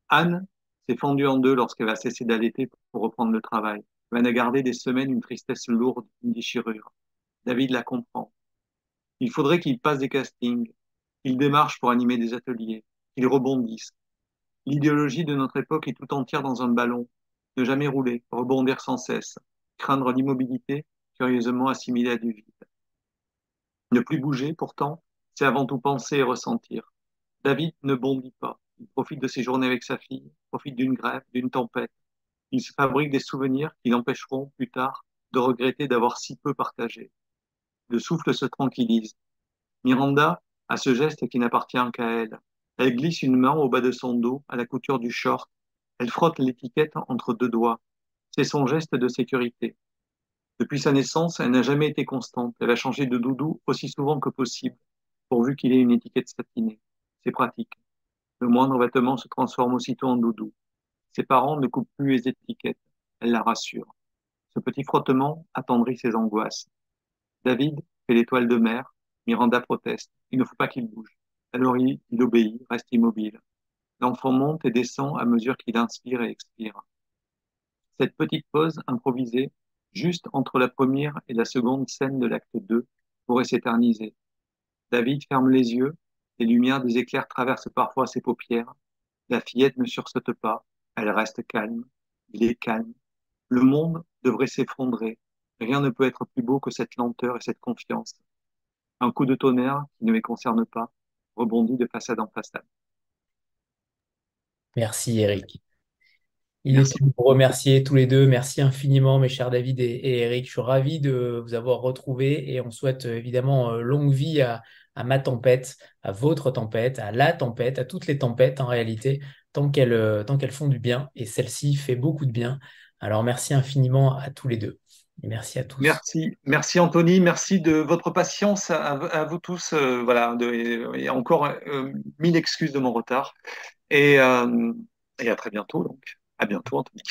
Anne s'est fendue en deux lorsqu'elle a cessé d'allaiter pour reprendre le travail. Elle a gardé des semaines une tristesse lourde, une déchirure. David la comprend. Il faudrait qu'il passe des castings, qu'il démarche pour animer des ateliers, qu'il rebondisse. L'idéologie de notre époque est tout entière dans un ballon. Ne jamais rouler, rebondir sans cesse, craindre l'immobilité, curieusement assimilée à du vide. Ne plus bouger, pourtant, c'est avant tout penser et ressentir. David ne bondit pas. Il profite de ses journées avec sa fille, profite d'une grève, d'une tempête. Il se fabrique des souvenirs qui l'empêcheront plus tard de regretter d'avoir si peu partagé. Le souffle se tranquillise. Miranda a ce geste qui n'appartient qu'à elle. Elle glisse une main au bas de son dos, à la couture du short. Elle frotte l'étiquette entre deux doigts. C'est son geste de sécurité. Depuis sa naissance, elle n'a jamais été constante. Elle a changé de doudou aussi souvent que possible, pourvu qu'il ait une étiquette satinée. C'est pratique. Le moindre vêtement se transforme aussitôt en doudou. Ses parents ne coupent plus les étiquettes. Elle la rassure. Ce petit frottement attendrit ses angoisses. David fait l'étoile de mer. Miranda proteste. Il ne faut pas qu'il bouge. Alors il, obéit, reste immobile. L'enfant monte et descend à mesure qu'il inspire et expire. Cette petite pause improvisée, juste entre la première et la seconde scène de l'acte 2, pourrait s'éterniser. David ferme les yeux les lumières des éclairs traversent parfois ses paupières. La fillette ne sursaute pas. Elle reste calme. Il est calme. Le monde devrait s'effondrer. Rien ne peut être plus beau que cette lenteur et cette confiance. Un coup de tonnerre qui ne les concerne pas rebondit de façade en façade. Merci Eric. Il est temps de vous remercier tous les deux. Merci infiniment, mes chers David et, Eric. Je suis ravi de vous avoir retrouvés et on souhaite euh, évidemment euh, longue vie à, à ma tempête, à votre tempête, à la tempête, à toutes les tempêtes en réalité, tant qu'elles euh, tant qu'elles font du bien. Et celle-ci fait beaucoup de bien. Alors merci infiniment à tous les deux. Et merci à tous. Merci, merci Anthony, merci de votre patience à, vous tous. Euh, voilà, de, et encore euh, mille excuses de mon retard. Et, et à très bientôt. Donc, à bientôt Anthony.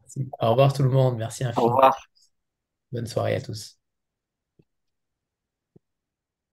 Merci. Au revoir tout le monde. Merci infiniment. Au revoir. Bonne soirée à tous.